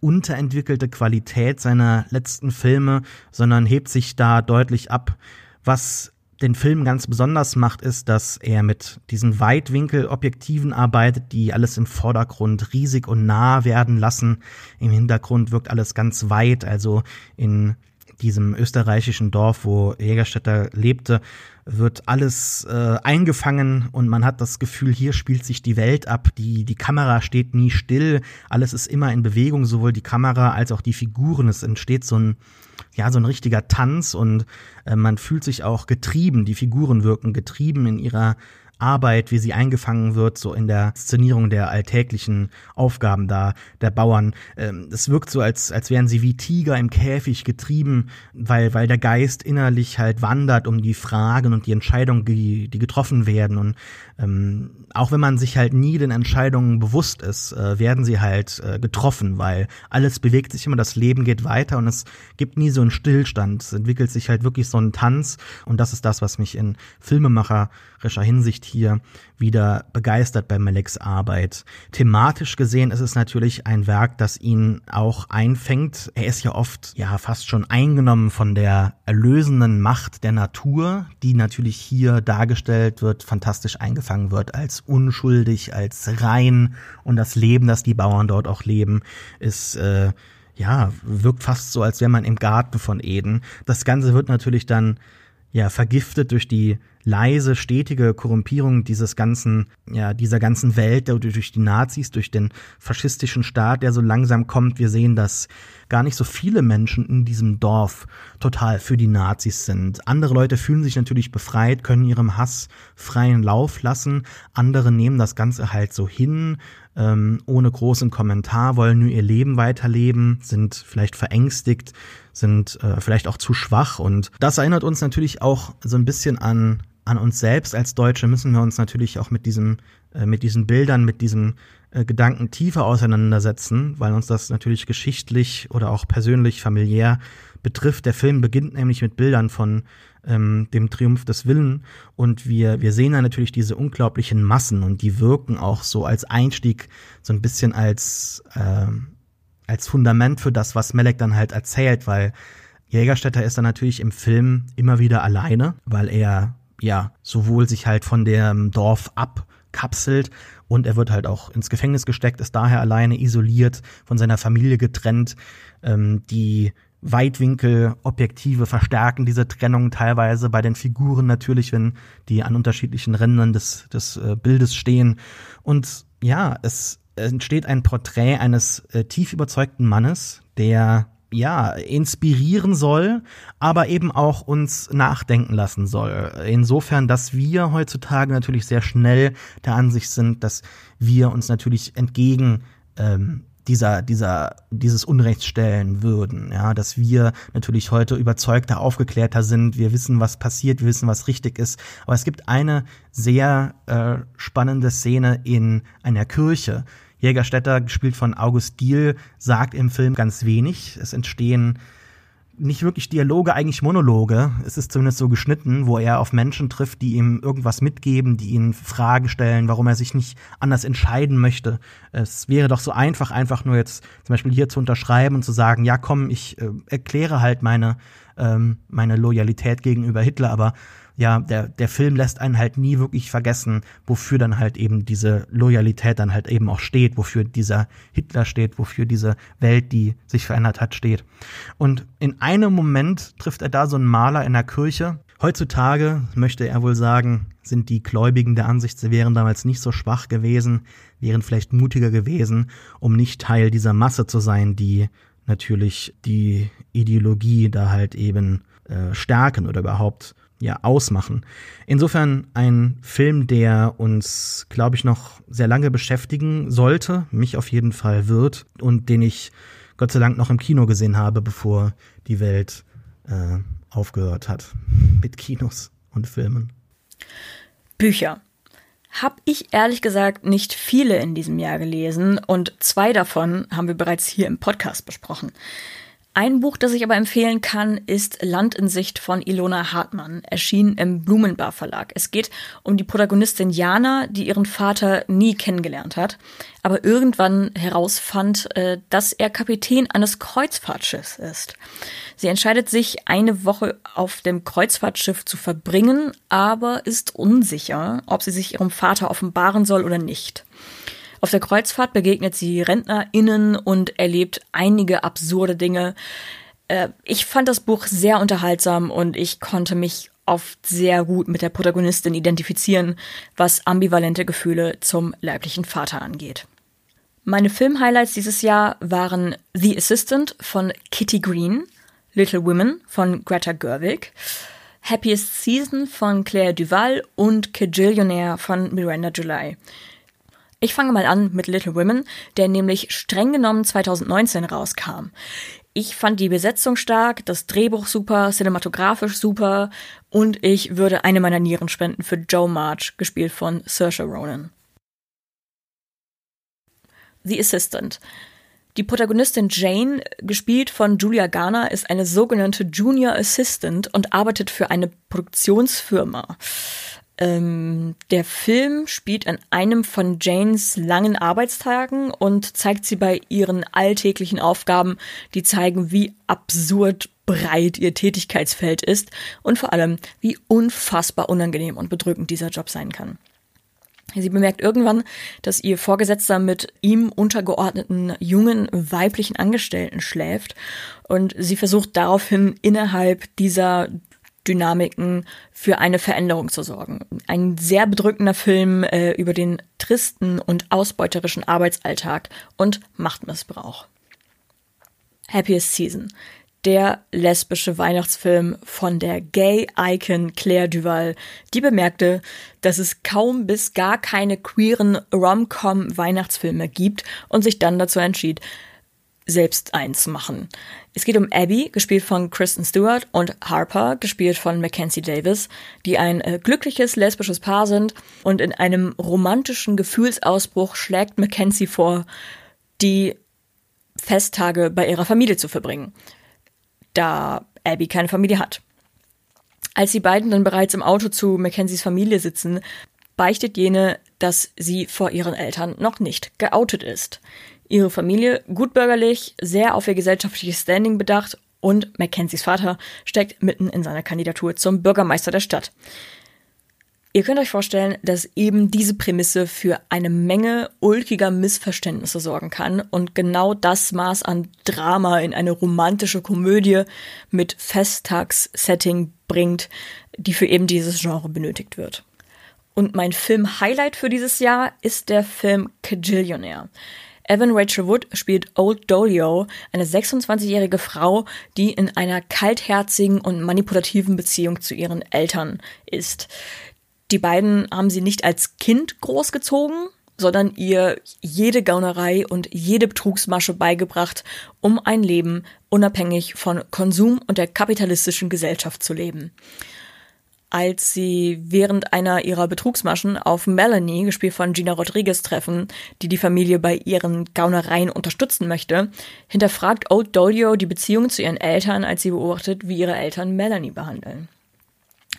[SPEAKER 4] unterentwickelte Qualität seiner letzten Filme, sondern hebt sich da deutlich ab. Was den Film ganz besonders macht, ist, dass er mit diesen Weitwinkelobjektiven arbeitet, die alles im Vordergrund riesig und nah werden lassen. Im Hintergrund wirkt alles ganz weit, also in diesem österreichischen Dorf, wo Jägerstätter lebte, wird alles äh, eingefangen und man hat das Gefühl, hier spielt sich die Welt ab. Die, die Kamera steht nie still, alles ist immer in Bewegung, sowohl die Kamera als auch die Figuren. Es entsteht so ein, ja, so ein richtiger Tanz und äh, man fühlt sich auch getrieben. Die Figuren wirken getrieben in ihrer Arbeit, wie sie eingefangen wird, so in der Szenierung der alltäglichen Aufgaben da der Bauern. Ähm, es wirkt so, als, als wären sie wie Tiger im Käfig getrieben, weil, weil der Geist innerlich halt wandert um die Fragen und die Entscheidungen, die, die getroffen werden. Und ähm, auch wenn man sich halt nie den Entscheidungen bewusst ist, äh, werden sie halt äh, getroffen, weil alles bewegt sich immer, das Leben geht weiter und es gibt nie so einen Stillstand. Es entwickelt sich halt wirklich so ein Tanz und das ist das, was mich in filmemacherischer Hinsicht hier wieder begeistert bei Maleks Arbeit. Thematisch gesehen ist es natürlich ein Werk, das ihn auch einfängt. Er ist ja oft ja fast schon eingenommen von der erlösenden Macht der Natur, die natürlich hier dargestellt wird, fantastisch eingefangen wird als unschuldig, als rein und das Leben, das die Bauern dort auch leben, ist äh, ja, wirkt fast so, als wäre man im Garten von Eden. Das Ganze wird natürlich dann ja vergiftet durch die leise, stetige Korrumpierung dieses ganzen, ja, dieser ganzen Welt, durch die Nazis, durch den faschistischen Staat, der so langsam kommt. Wir sehen, dass gar nicht so viele Menschen in diesem Dorf total für die Nazis sind. Andere Leute fühlen sich natürlich befreit, können ihrem Hass freien Lauf lassen. Andere nehmen das Ganze halt so hin, ähm, ohne großen Kommentar, wollen nur ihr Leben weiterleben, sind vielleicht verängstigt, sind äh, vielleicht auch zu schwach. Und das erinnert uns natürlich auch so ein bisschen an an uns selbst als Deutsche müssen wir uns natürlich auch mit diesem, äh, mit diesen Bildern, mit diesem äh, Gedanken tiefer auseinandersetzen, weil uns das natürlich geschichtlich oder auch persönlich, familiär betrifft. Der Film beginnt nämlich mit Bildern von ähm, dem Triumph des Willen und wir, wir sehen da natürlich diese unglaublichen Massen und die wirken auch so als Einstieg, so ein bisschen als, äh, als Fundament für das, was Melek dann halt erzählt, weil Jägerstätter ist dann natürlich im Film immer wieder alleine, weil er ja, sowohl sich halt von dem Dorf abkapselt und er wird halt auch ins Gefängnis gesteckt, ist daher alleine isoliert, von seiner Familie getrennt. Ähm, die Weitwinkelobjektive verstärken diese Trennung teilweise bei den Figuren natürlich, wenn die an unterschiedlichen Rändern des, des äh, Bildes stehen. Und ja, es entsteht ein Porträt eines äh, tief überzeugten Mannes, der ja, inspirieren soll, aber eben auch uns nachdenken lassen soll. Insofern, dass wir heutzutage natürlich sehr schnell der Ansicht sind, dass wir uns natürlich entgegen ähm, dieser, dieser, dieses Unrechts stellen würden. Ja, dass wir natürlich heute überzeugter, aufgeklärter sind. Wir wissen, was passiert, wir wissen, was richtig ist. Aber es gibt eine sehr äh, spannende Szene in einer Kirche, Jägerstätter, gespielt von August Diehl, sagt im Film ganz wenig. Es entstehen nicht wirklich Dialoge, eigentlich Monologe. Es ist zumindest so geschnitten, wo er auf Menschen trifft, die ihm irgendwas mitgeben, die ihn Fragen stellen, warum er sich nicht anders entscheiden möchte. Es wäre doch so einfach, einfach nur jetzt zum Beispiel hier zu unterschreiben und zu sagen, ja komm, ich äh, erkläre halt meine, ähm, meine Loyalität gegenüber Hitler, aber ja, der, der Film lässt einen halt nie wirklich vergessen, wofür dann halt eben diese Loyalität dann halt eben auch steht, wofür dieser Hitler steht, wofür diese Welt, die sich verändert hat, steht. Und in einem Moment trifft er da so einen Maler in der Kirche. Heutzutage, möchte er wohl sagen, sind die Gläubigen der Ansicht, sie wären damals nicht so schwach gewesen, wären vielleicht mutiger gewesen, um nicht Teil dieser Masse zu sein, die natürlich die Ideologie da halt eben äh, stärken oder überhaupt ja ausmachen. Insofern ein Film, der uns, glaube ich, noch sehr lange beschäftigen sollte, mich auf jeden Fall wird und den ich Gott sei Dank noch im Kino gesehen habe, bevor die Welt äh, aufgehört hat mit Kinos und Filmen.
[SPEAKER 1] Bücher. Hab ich ehrlich gesagt nicht viele in diesem Jahr gelesen und zwei davon haben wir bereits hier im Podcast besprochen. Ein Buch, das ich aber empfehlen kann, ist Land in Sicht von Ilona Hartmann, erschienen im Blumenbar Verlag. Es geht um die Protagonistin Jana, die ihren Vater nie kennengelernt hat, aber irgendwann herausfand, äh, dass er Kapitän eines Kreuzfahrtschiffs ist. Sie entscheidet sich, eine Woche auf dem Kreuzfahrtschiff zu verbringen, aber ist unsicher, ob sie sich ihrem Vater offenbaren soll oder nicht. Auf der Kreuzfahrt begegnet sie RentnerInnen und erlebt einige absurde Dinge. Äh, ich fand das Buch sehr unterhaltsam und ich konnte mich oft sehr gut mit der Protagonistin identifizieren, was ambivalente Gefühle zum leiblichen Vater angeht. Meine Filmhighlights dieses Jahr waren The Assistant von Kitty Green, Little Women von Greta Gerwig, Happiest Season von Claire Duval und Kajillionaire von Miranda July. Ich fange mal an mit Little Women, der nämlich streng genommen 2019 rauskam. Ich fand die Besetzung stark, das Drehbuch super, cinematografisch super und ich würde eine meiner Nieren spenden für Joe March, gespielt von Saoirse Ronan. The Assistant. Die Protagonistin Jane, gespielt von Julia Garner, ist eine sogenannte Junior Assistant und arbeitet für eine Produktionsfirma. Ähm, der Film spielt an einem von Janes langen Arbeitstagen und zeigt sie bei ihren alltäglichen Aufgaben, die zeigen, wie absurd breit ihr Tätigkeitsfeld ist und vor allem, wie unfassbar unangenehm und bedrückend dieser Job sein kann. Sie bemerkt irgendwann, dass ihr Vorgesetzter mit ihm untergeordneten jungen weiblichen Angestellten schläft und sie versucht daraufhin innerhalb dieser Dynamiken für eine Veränderung zu sorgen. Ein sehr bedrückender Film äh, über den tristen und ausbeuterischen Arbeitsalltag und Machtmissbrauch. Happiest Season. Der lesbische Weihnachtsfilm von der Gay-Icon Claire Duval, die bemerkte, dass es kaum bis gar keine queeren Rom-Com-Weihnachtsfilme gibt und sich dann dazu entschied, selbst eins machen. Es geht um Abby, gespielt von Kristen Stewart, und Harper, gespielt von Mackenzie Davis, die ein äh, glückliches lesbisches Paar sind und in einem romantischen Gefühlsausbruch schlägt Mackenzie vor, die Festtage bei ihrer Familie zu verbringen, da Abby keine Familie hat. Als die beiden dann bereits im Auto zu Mackenzies Familie sitzen, beichtet jene, dass sie vor ihren Eltern noch nicht geoutet ist. Ihre Familie gutbürgerlich, sehr auf ihr gesellschaftliches Standing bedacht und Mackenzies Vater steckt mitten in seiner Kandidatur zum Bürgermeister der Stadt. Ihr könnt euch vorstellen, dass eben diese Prämisse für eine Menge ulkiger Missverständnisse sorgen kann und genau das Maß an Drama in eine romantische Komödie mit Festtagssetting bringt, die für eben dieses Genre benötigt wird. Und mein Film-Highlight für dieses Jahr ist der Film Cajillionaire. Evan Rachel Wood spielt Old Dolio, eine 26-jährige Frau, die in einer kaltherzigen und manipulativen Beziehung zu ihren Eltern ist. Die beiden haben sie nicht als Kind großgezogen, sondern ihr jede Gaunerei und jede Betrugsmasche beigebracht, um ein Leben unabhängig von Konsum und der kapitalistischen Gesellschaft zu leben als sie während einer ihrer Betrugsmaschen auf Melanie, gespielt von Gina Rodriguez, treffen, die die Familie bei ihren Gaunereien unterstützen möchte, hinterfragt Old Dolio die Beziehung zu ihren Eltern, als sie beobachtet, wie ihre Eltern Melanie behandeln.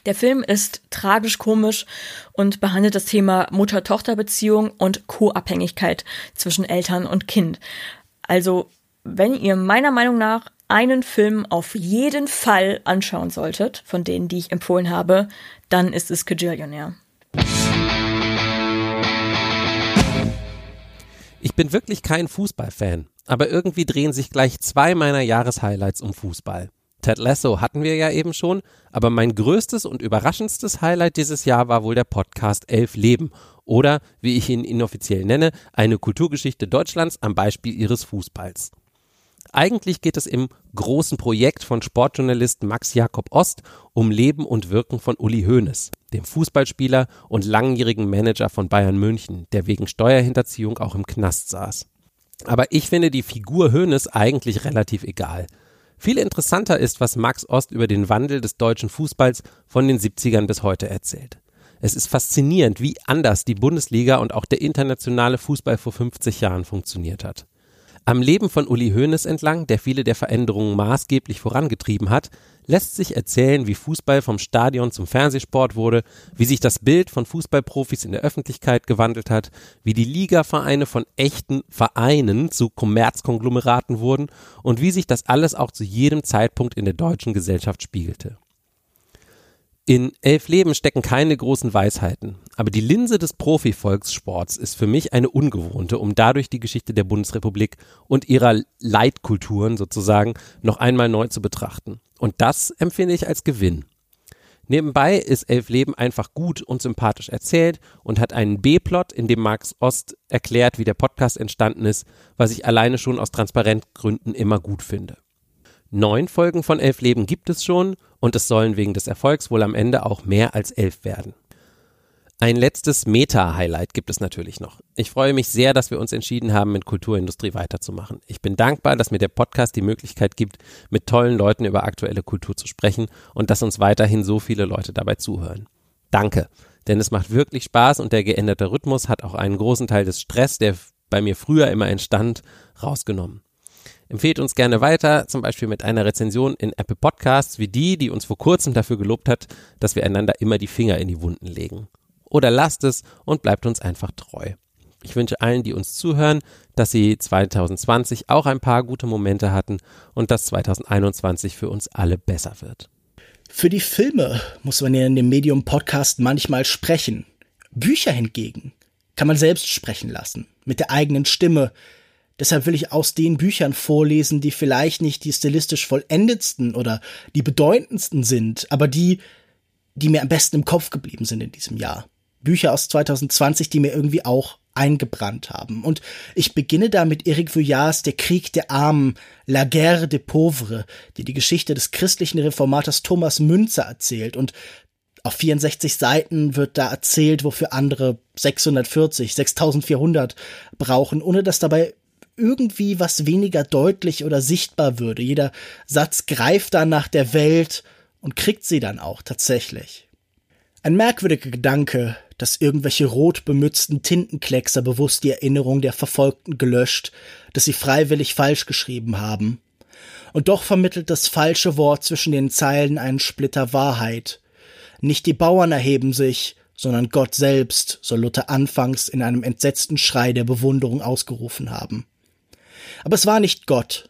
[SPEAKER 1] Der Film ist tragisch komisch und behandelt das Thema Mutter-Tochter-Beziehung und Co-Abhängigkeit zwischen Eltern und Kind. Also, wenn ihr meiner Meinung nach einen Film auf jeden Fall anschauen solltet, von denen, die ich empfohlen habe, dann ist es Kajillionaire.
[SPEAKER 2] Ich bin wirklich kein Fußballfan, aber irgendwie drehen sich gleich zwei meiner Jahreshighlights um Fußball. Ted Lasso hatten wir ja eben schon, aber mein größtes und überraschendstes Highlight dieses Jahr war wohl der Podcast Elf Leben oder, wie ich ihn inoffiziell nenne, eine Kulturgeschichte Deutschlands am Beispiel ihres Fußballs. Eigentlich geht es im großen Projekt von Sportjournalist Max Jakob Ost um Leben und Wirken von Uli Hoeneß, dem Fußballspieler und langjährigen Manager von Bayern München, der wegen Steuerhinterziehung auch im Knast saß. Aber ich finde die Figur Hoeneß eigentlich relativ egal. Viel interessanter ist, was Max Ost über den Wandel des deutschen Fußballs von den 70ern bis heute erzählt. Es ist faszinierend, wie anders die Bundesliga und auch der internationale Fußball vor 50 Jahren funktioniert hat. Am Leben von Uli Hoeneß entlang, der viele der Veränderungen maßgeblich vorangetrieben hat, lässt sich erzählen, wie Fußball vom Stadion zum Fernsehsport wurde, wie sich das Bild von Fußballprofis in der Öffentlichkeit gewandelt hat, wie die Ligavereine von echten Vereinen zu Kommerzkonglomeraten wurden und wie sich das alles auch zu jedem Zeitpunkt in der deutschen Gesellschaft spiegelte. In elf Leben stecken keine großen Weisheiten, aber die Linse des Profivolkssports ist für mich eine ungewohnte, um dadurch die Geschichte der Bundesrepublik und ihrer Leitkulturen sozusagen noch einmal neu zu betrachten. Und das empfinde ich als Gewinn. Nebenbei ist Elf Leben einfach gut und sympathisch erzählt und hat einen B-Plot, in dem Max Ost erklärt, wie der Podcast entstanden ist, was ich alleine schon aus Transparentgründen immer gut finde. Neun Folgen von Elf Leben gibt es schon und es sollen wegen des Erfolgs wohl am Ende auch mehr als elf werden. Ein letztes Meta-Highlight gibt es natürlich noch. Ich freue mich sehr, dass wir uns entschieden haben, mit Kulturindustrie weiterzumachen. Ich bin dankbar, dass mir der Podcast die Möglichkeit gibt, mit tollen Leuten über aktuelle Kultur zu sprechen und dass uns weiterhin so viele Leute dabei zuhören. Danke, denn es macht wirklich Spaß und der geänderte Rhythmus hat auch einen großen Teil des Stress, der bei mir früher immer entstand, rausgenommen. Empfehlt uns gerne weiter, zum Beispiel mit einer Rezension in Apple Podcasts wie die, die uns vor kurzem dafür gelobt hat, dass wir einander immer die Finger in die Wunden legen. Oder lasst es und bleibt uns einfach treu. Ich wünsche allen, die uns zuhören, dass sie 2020 auch ein paar gute Momente hatten und dass 2021 für uns alle besser wird.
[SPEAKER 3] Für die Filme muss man ja in dem Medium Podcast manchmal sprechen. Bücher hingegen kann man selbst sprechen lassen, mit der eigenen Stimme, Deshalb will ich aus den Büchern vorlesen, die vielleicht nicht die stilistisch vollendetsten oder die bedeutendsten sind, aber die, die mir am besten im Kopf geblieben sind in diesem Jahr. Bücher aus 2020, die mir irgendwie auch eingebrannt haben. Und ich beginne da mit Eric Vuillards Der Krieg der Armen, La Guerre des Pauvres, die die Geschichte des christlichen Reformators Thomas Münzer erzählt. Und auf 64 Seiten wird da erzählt, wofür andere 640, 6400 brauchen, ohne dass dabei irgendwie was weniger deutlich oder sichtbar würde. Jeder Satz greift dann nach der Welt und kriegt sie dann auch tatsächlich. Ein merkwürdiger Gedanke, dass irgendwelche rot bemützten Tintenkleckser bewusst die Erinnerung der Verfolgten gelöscht, dass sie freiwillig falsch geschrieben haben. Und doch vermittelt das falsche Wort zwischen den Zeilen einen Splitter Wahrheit. Nicht die Bauern erheben sich, sondern Gott selbst, soll Luther anfangs in einem entsetzten Schrei der Bewunderung ausgerufen haben. Aber es war nicht Gott,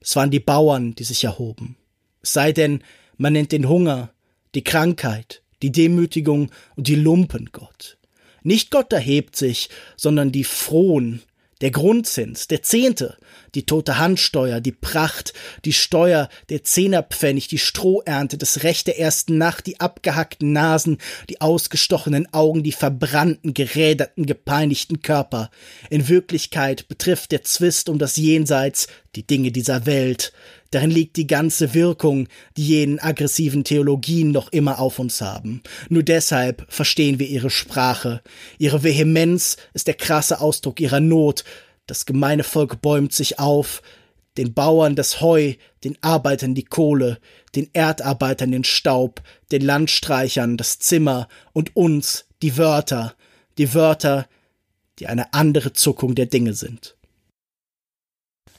[SPEAKER 3] es waren die Bauern, die sich erhoben. Es sei denn, man nennt den Hunger, die Krankheit, die Demütigung und die Lumpen Gott. Nicht Gott erhebt sich, sondern die Frohen, der Grundzins, der Zehnte, die tote Handsteuer, die Pracht, die Steuer, der Zehnerpfennig, die Strohernte, das Recht der ersten Nacht, die abgehackten Nasen, die ausgestochenen Augen, die verbrannten, geräderten, gepeinigten Körper. In Wirklichkeit betrifft der Zwist um das Jenseits die Dinge dieser Welt. Darin liegt die ganze Wirkung, die jenen aggressiven Theologien noch immer auf uns haben. Nur deshalb verstehen wir ihre Sprache. Ihre Vehemenz ist der krasse Ausdruck ihrer Not, das gemeine Volk bäumt sich auf, den Bauern das Heu, den Arbeitern die Kohle, den Erdarbeitern den Staub, den Landstreichern das Zimmer und uns die Wörter, die Wörter, die eine andere Zuckung der Dinge sind.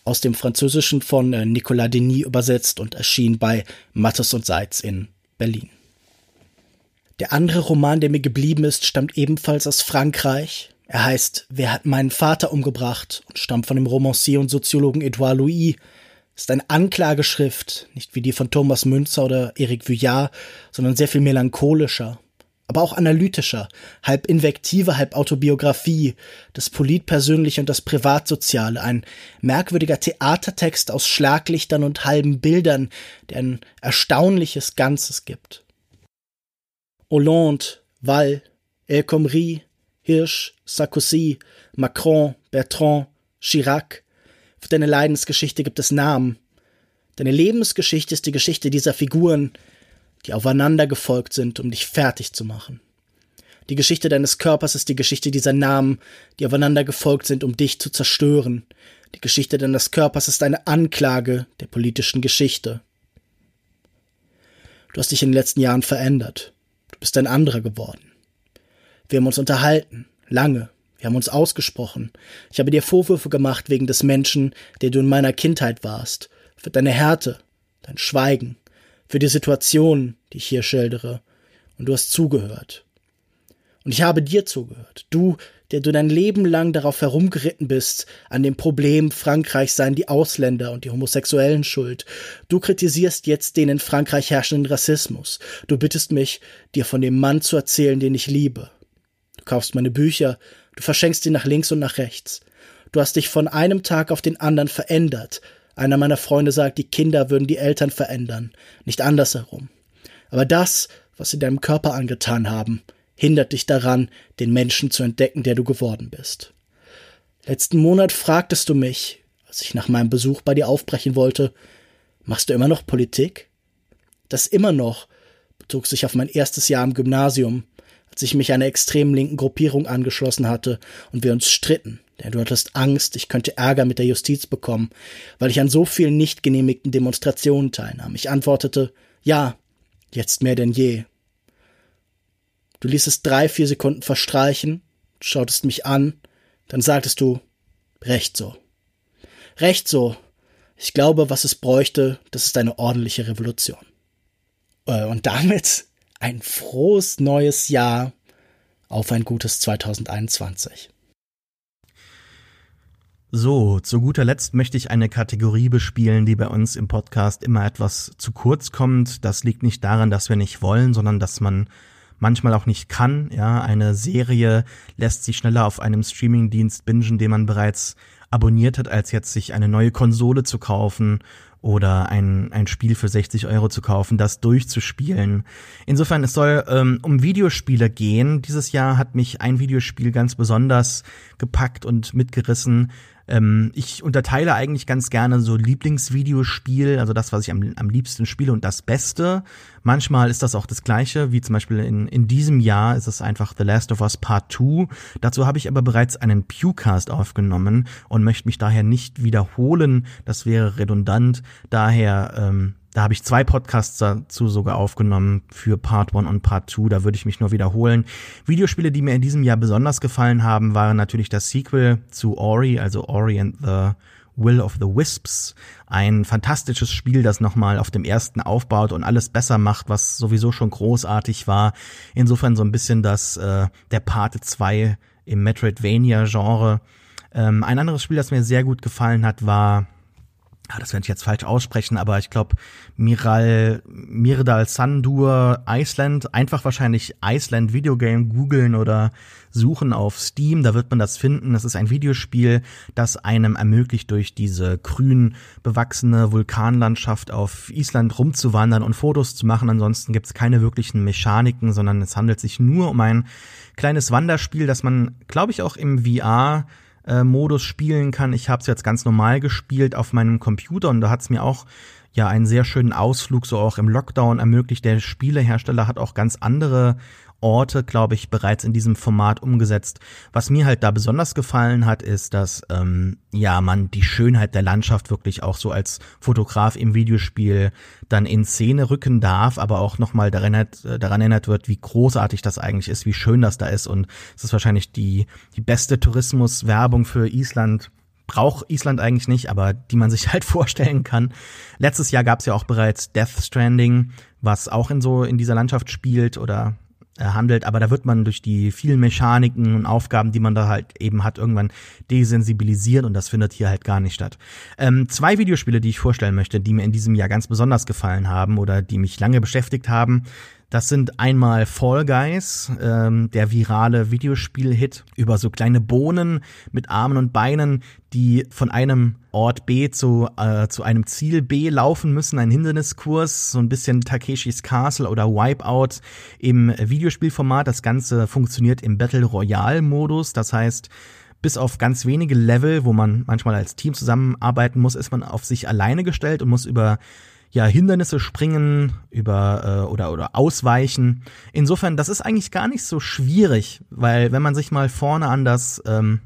[SPEAKER 3] Aus dem Französischen von äh, Nicolas Denis übersetzt und erschien bei Mattes und Seitz in Berlin. Der andere Roman, der mir geblieben ist, stammt ebenfalls aus Frankreich, er heißt Wer hat meinen Vater umgebracht und stammt von dem Romancier und Soziologen Edouard Louis. ist eine Anklageschrift, nicht wie die von Thomas Münzer oder Eric Vuillard, sondern sehr viel melancholischer, aber auch analytischer, halb Invektive, halb Autobiografie, das Politpersönliche und das Privatsoziale, ein merkwürdiger Theatertext aus Schlaglichtern und halben Bildern, der ein erstaunliches Ganzes gibt. Hollande, Wall, El Khomri, Hirsch, Sarkozy, Macron, Bertrand, Chirac. Für deine Leidensgeschichte gibt es Namen. Deine Lebensgeschichte ist die Geschichte dieser Figuren, die aufeinander gefolgt sind, um dich fertig zu machen. Die Geschichte deines Körpers ist die Geschichte dieser Namen, die aufeinander gefolgt sind, um dich zu zerstören. Die Geschichte deines Körpers ist eine Anklage der politischen Geschichte. Du hast dich in den letzten Jahren verändert. Du bist ein anderer geworden. Wir haben uns unterhalten, lange. Wir haben uns ausgesprochen. Ich habe dir Vorwürfe gemacht wegen des Menschen, der du in meiner Kindheit warst, für deine Härte, dein Schweigen, für die Situation, die ich hier schildere. Und du hast zugehört. Und ich habe dir zugehört. Du, der du dein Leben lang darauf herumgeritten bist, an dem Problem Frankreich seien die Ausländer und die Homosexuellen schuld. Du kritisierst jetzt den in Frankreich herrschenden Rassismus. Du bittest mich, dir von dem Mann zu erzählen, den ich liebe kaufst meine Bücher, du verschenkst sie nach links und nach rechts. Du hast dich von einem Tag auf den anderen verändert. Einer meiner Freunde sagt, die Kinder würden die Eltern verändern, nicht andersherum. Aber das, was sie deinem Körper angetan haben, hindert dich daran, den Menschen zu entdecken, der du geworden bist. Letzten Monat fragtest du mich, als ich nach meinem Besuch bei dir aufbrechen wollte, machst du immer noch Politik? Das immer noch bezog sich auf mein erstes Jahr im Gymnasium, als ich mich einer extrem linken Gruppierung angeschlossen hatte und wir uns stritten. Denn du hattest Angst, ich könnte Ärger mit der Justiz bekommen, weil ich an so vielen nicht genehmigten Demonstrationen teilnahm. Ich antwortete, ja, jetzt mehr denn je. Du ließest drei, vier Sekunden verstreichen, schautest mich an, dann sagtest du, recht so. Recht so. Ich glaube, was es bräuchte, das ist eine ordentliche Revolution. Äh, und damit ein frohes neues Jahr auf ein gutes 2021.
[SPEAKER 4] So, zu guter Letzt möchte ich eine Kategorie bespielen, die bei uns im Podcast immer etwas zu kurz kommt. Das liegt nicht daran, dass wir nicht wollen, sondern dass man manchmal auch nicht kann. Ja, eine Serie lässt sich schneller auf einem Streamingdienst bingen, den man bereits abonniert hat, als jetzt sich eine neue Konsole zu kaufen oder ein, ein Spiel für 60 Euro zu kaufen, das durchzuspielen. Insofern, es soll ähm, um Videospiele gehen. Dieses Jahr hat mich ein Videospiel ganz besonders gepackt und mitgerissen. Ähm, ich unterteile eigentlich ganz gerne so Lieblingsvideospiel, also das, was ich am, am liebsten spiele und das Beste. Manchmal ist das auch das Gleiche, wie zum Beispiel in, in diesem Jahr ist es einfach The Last of Us Part 2. Dazu habe ich aber bereits einen Pewcast aufgenommen und möchte mich daher nicht wiederholen. Das wäre redundant. Daher ähm, da habe ich zwei Podcasts dazu sogar aufgenommen für Part 1 und Part 2. Da würde ich mich nur wiederholen. Videospiele, die mir in diesem Jahr besonders gefallen haben, waren natürlich das Sequel zu Ori, also Ori and the Will of the Wisps. Ein fantastisches Spiel, das nochmal auf dem ersten aufbaut und alles besser macht, was sowieso schon großartig war. Insofern so ein bisschen das äh, der Parte 2 im Metroidvania-Genre. Ähm, ein anderes Spiel, das mir sehr gut gefallen hat, war ah, das werde ich jetzt falsch aussprechen, aber ich glaube Miral Mirdal Sandur Iceland, einfach wahrscheinlich Iceland Videogame googeln oder suchen auf Steam, da wird man das finden. Das ist ein Videospiel, das einem ermöglicht, durch diese grün bewachsene Vulkanlandschaft auf Island rumzuwandern und Fotos zu machen. Ansonsten gibt es keine wirklichen Mechaniken, sondern es handelt sich nur um ein kleines Wanderspiel, das man, glaube ich, auch im VR äh, Modus spielen kann. Ich habe es jetzt ganz normal gespielt auf meinem Computer und da hat es mir auch ja einen sehr schönen Ausflug so auch im Lockdown ermöglicht. Der Spielehersteller hat auch ganz andere Orte, glaube ich, bereits in diesem Format umgesetzt. Was mir halt da besonders gefallen hat, ist, dass ähm, ja man die Schönheit der Landschaft wirklich auch so als Fotograf im Videospiel dann in Szene rücken darf, aber auch nochmal daran, äh, daran erinnert wird, wie großartig das eigentlich ist, wie schön das da ist. Und es ist wahrscheinlich die, die beste Tourismuswerbung für Island braucht Island eigentlich nicht, aber die man sich halt vorstellen kann. Letztes Jahr gab es ja auch bereits Death Stranding, was auch in so in dieser Landschaft spielt oder handelt, aber da wird man durch die vielen Mechaniken und Aufgaben, die man da halt eben hat, irgendwann desensibilisiert und das findet hier halt gar nicht statt. Ähm, zwei Videospiele, die ich vorstellen möchte, die mir in diesem Jahr ganz besonders gefallen haben oder die mich lange beschäftigt haben, das sind einmal Fall Guys, ähm, der virale Videospiel-Hit über so kleine Bohnen mit Armen und Beinen, die von einem Ort B zu, äh, zu einem Ziel B laufen müssen, ein Hinderniskurs, so ein bisschen Takeshis Castle oder Wipeout im Videospielformat. Das Ganze funktioniert im Battle Royale-Modus, das heißt, bis auf ganz wenige Level, wo man manchmal als Team zusammenarbeiten muss, ist man auf sich alleine gestellt und muss über ja Hindernisse springen über äh, oder oder ausweichen. Insofern, das ist eigentlich gar nicht so schwierig, weil wenn man sich mal vorne an das ähm,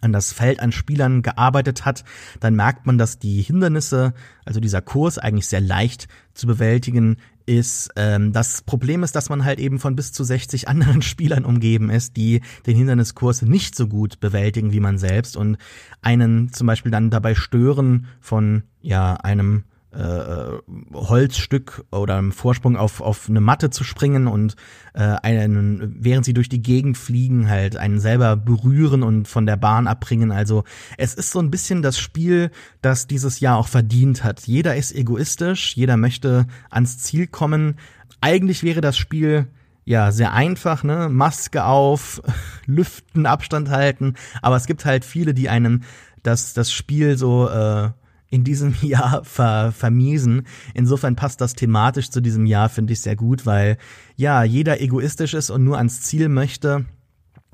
[SPEAKER 4] an das Feld an Spielern gearbeitet hat, dann merkt man, dass die Hindernisse, also dieser Kurs eigentlich sehr leicht zu bewältigen ist. Ähm, das Problem ist, dass man halt eben von bis zu 60 anderen Spielern umgeben ist, die den Hinderniskurs nicht so gut bewältigen wie man selbst und einen zum Beispiel dann dabei stören von ja einem äh, Holzstück oder einem Vorsprung auf, auf eine Matte zu springen und äh, einen, während sie durch die Gegend fliegen, halt einen selber berühren und von der Bahn abbringen. Also es ist so ein bisschen das Spiel, das dieses Jahr auch verdient hat. Jeder ist egoistisch, jeder möchte ans Ziel kommen. Eigentlich wäre das Spiel ja, sehr einfach, ne? Maske auf, lüften, Abstand halten. Aber es gibt halt viele, die einem das, das Spiel so äh, in diesem Jahr ver vermiesen. Insofern passt das thematisch zu diesem Jahr, finde ich sehr gut, weil ja, jeder egoistisch ist und nur ans Ziel möchte.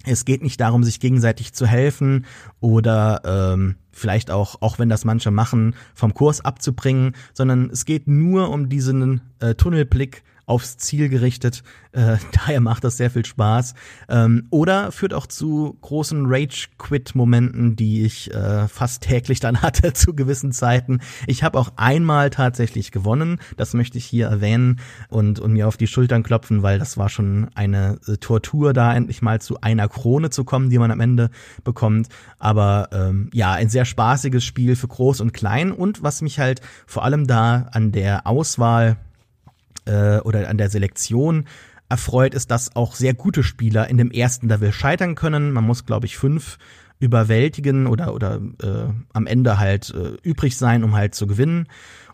[SPEAKER 4] Es geht nicht darum, sich gegenseitig zu helfen oder ähm, vielleicht auch, auch wenn das manche machen, vom Kurs abzubringen, sondern es geht nur um diesen äh, Tunnelblick aufs Ziel gerichtet. Äh, daher macht das sehr viel Spaß. Ähm, oder führt auch zu großen Rage-Quit-Momenten, die ich äh, fast täglich dann hatte zu gewissen Zeiten. Ich habe auch einmal tatsächlich gewonnen. Das möchte ich hier erwähnen und, und mir auf die Schultern klopfen, weil das war schon eine äh, Tortur, da endlich mal zu einer Krone zu kommen, die man am Ende bekommt. Aber ähm, ja, ein sehr spaßiges Spiel für Groß und Klein. Und was mich halt vor allem da an der Auswahl äh, oder an der Selektion erfreut ist, dass auch sehr gute Spieler in dem ersten Level scheitern können. Man muss, glaube ich, fünf überwältigen oder oder äh, am Ende halt äh, übrig sein, um halt zu gewinnen.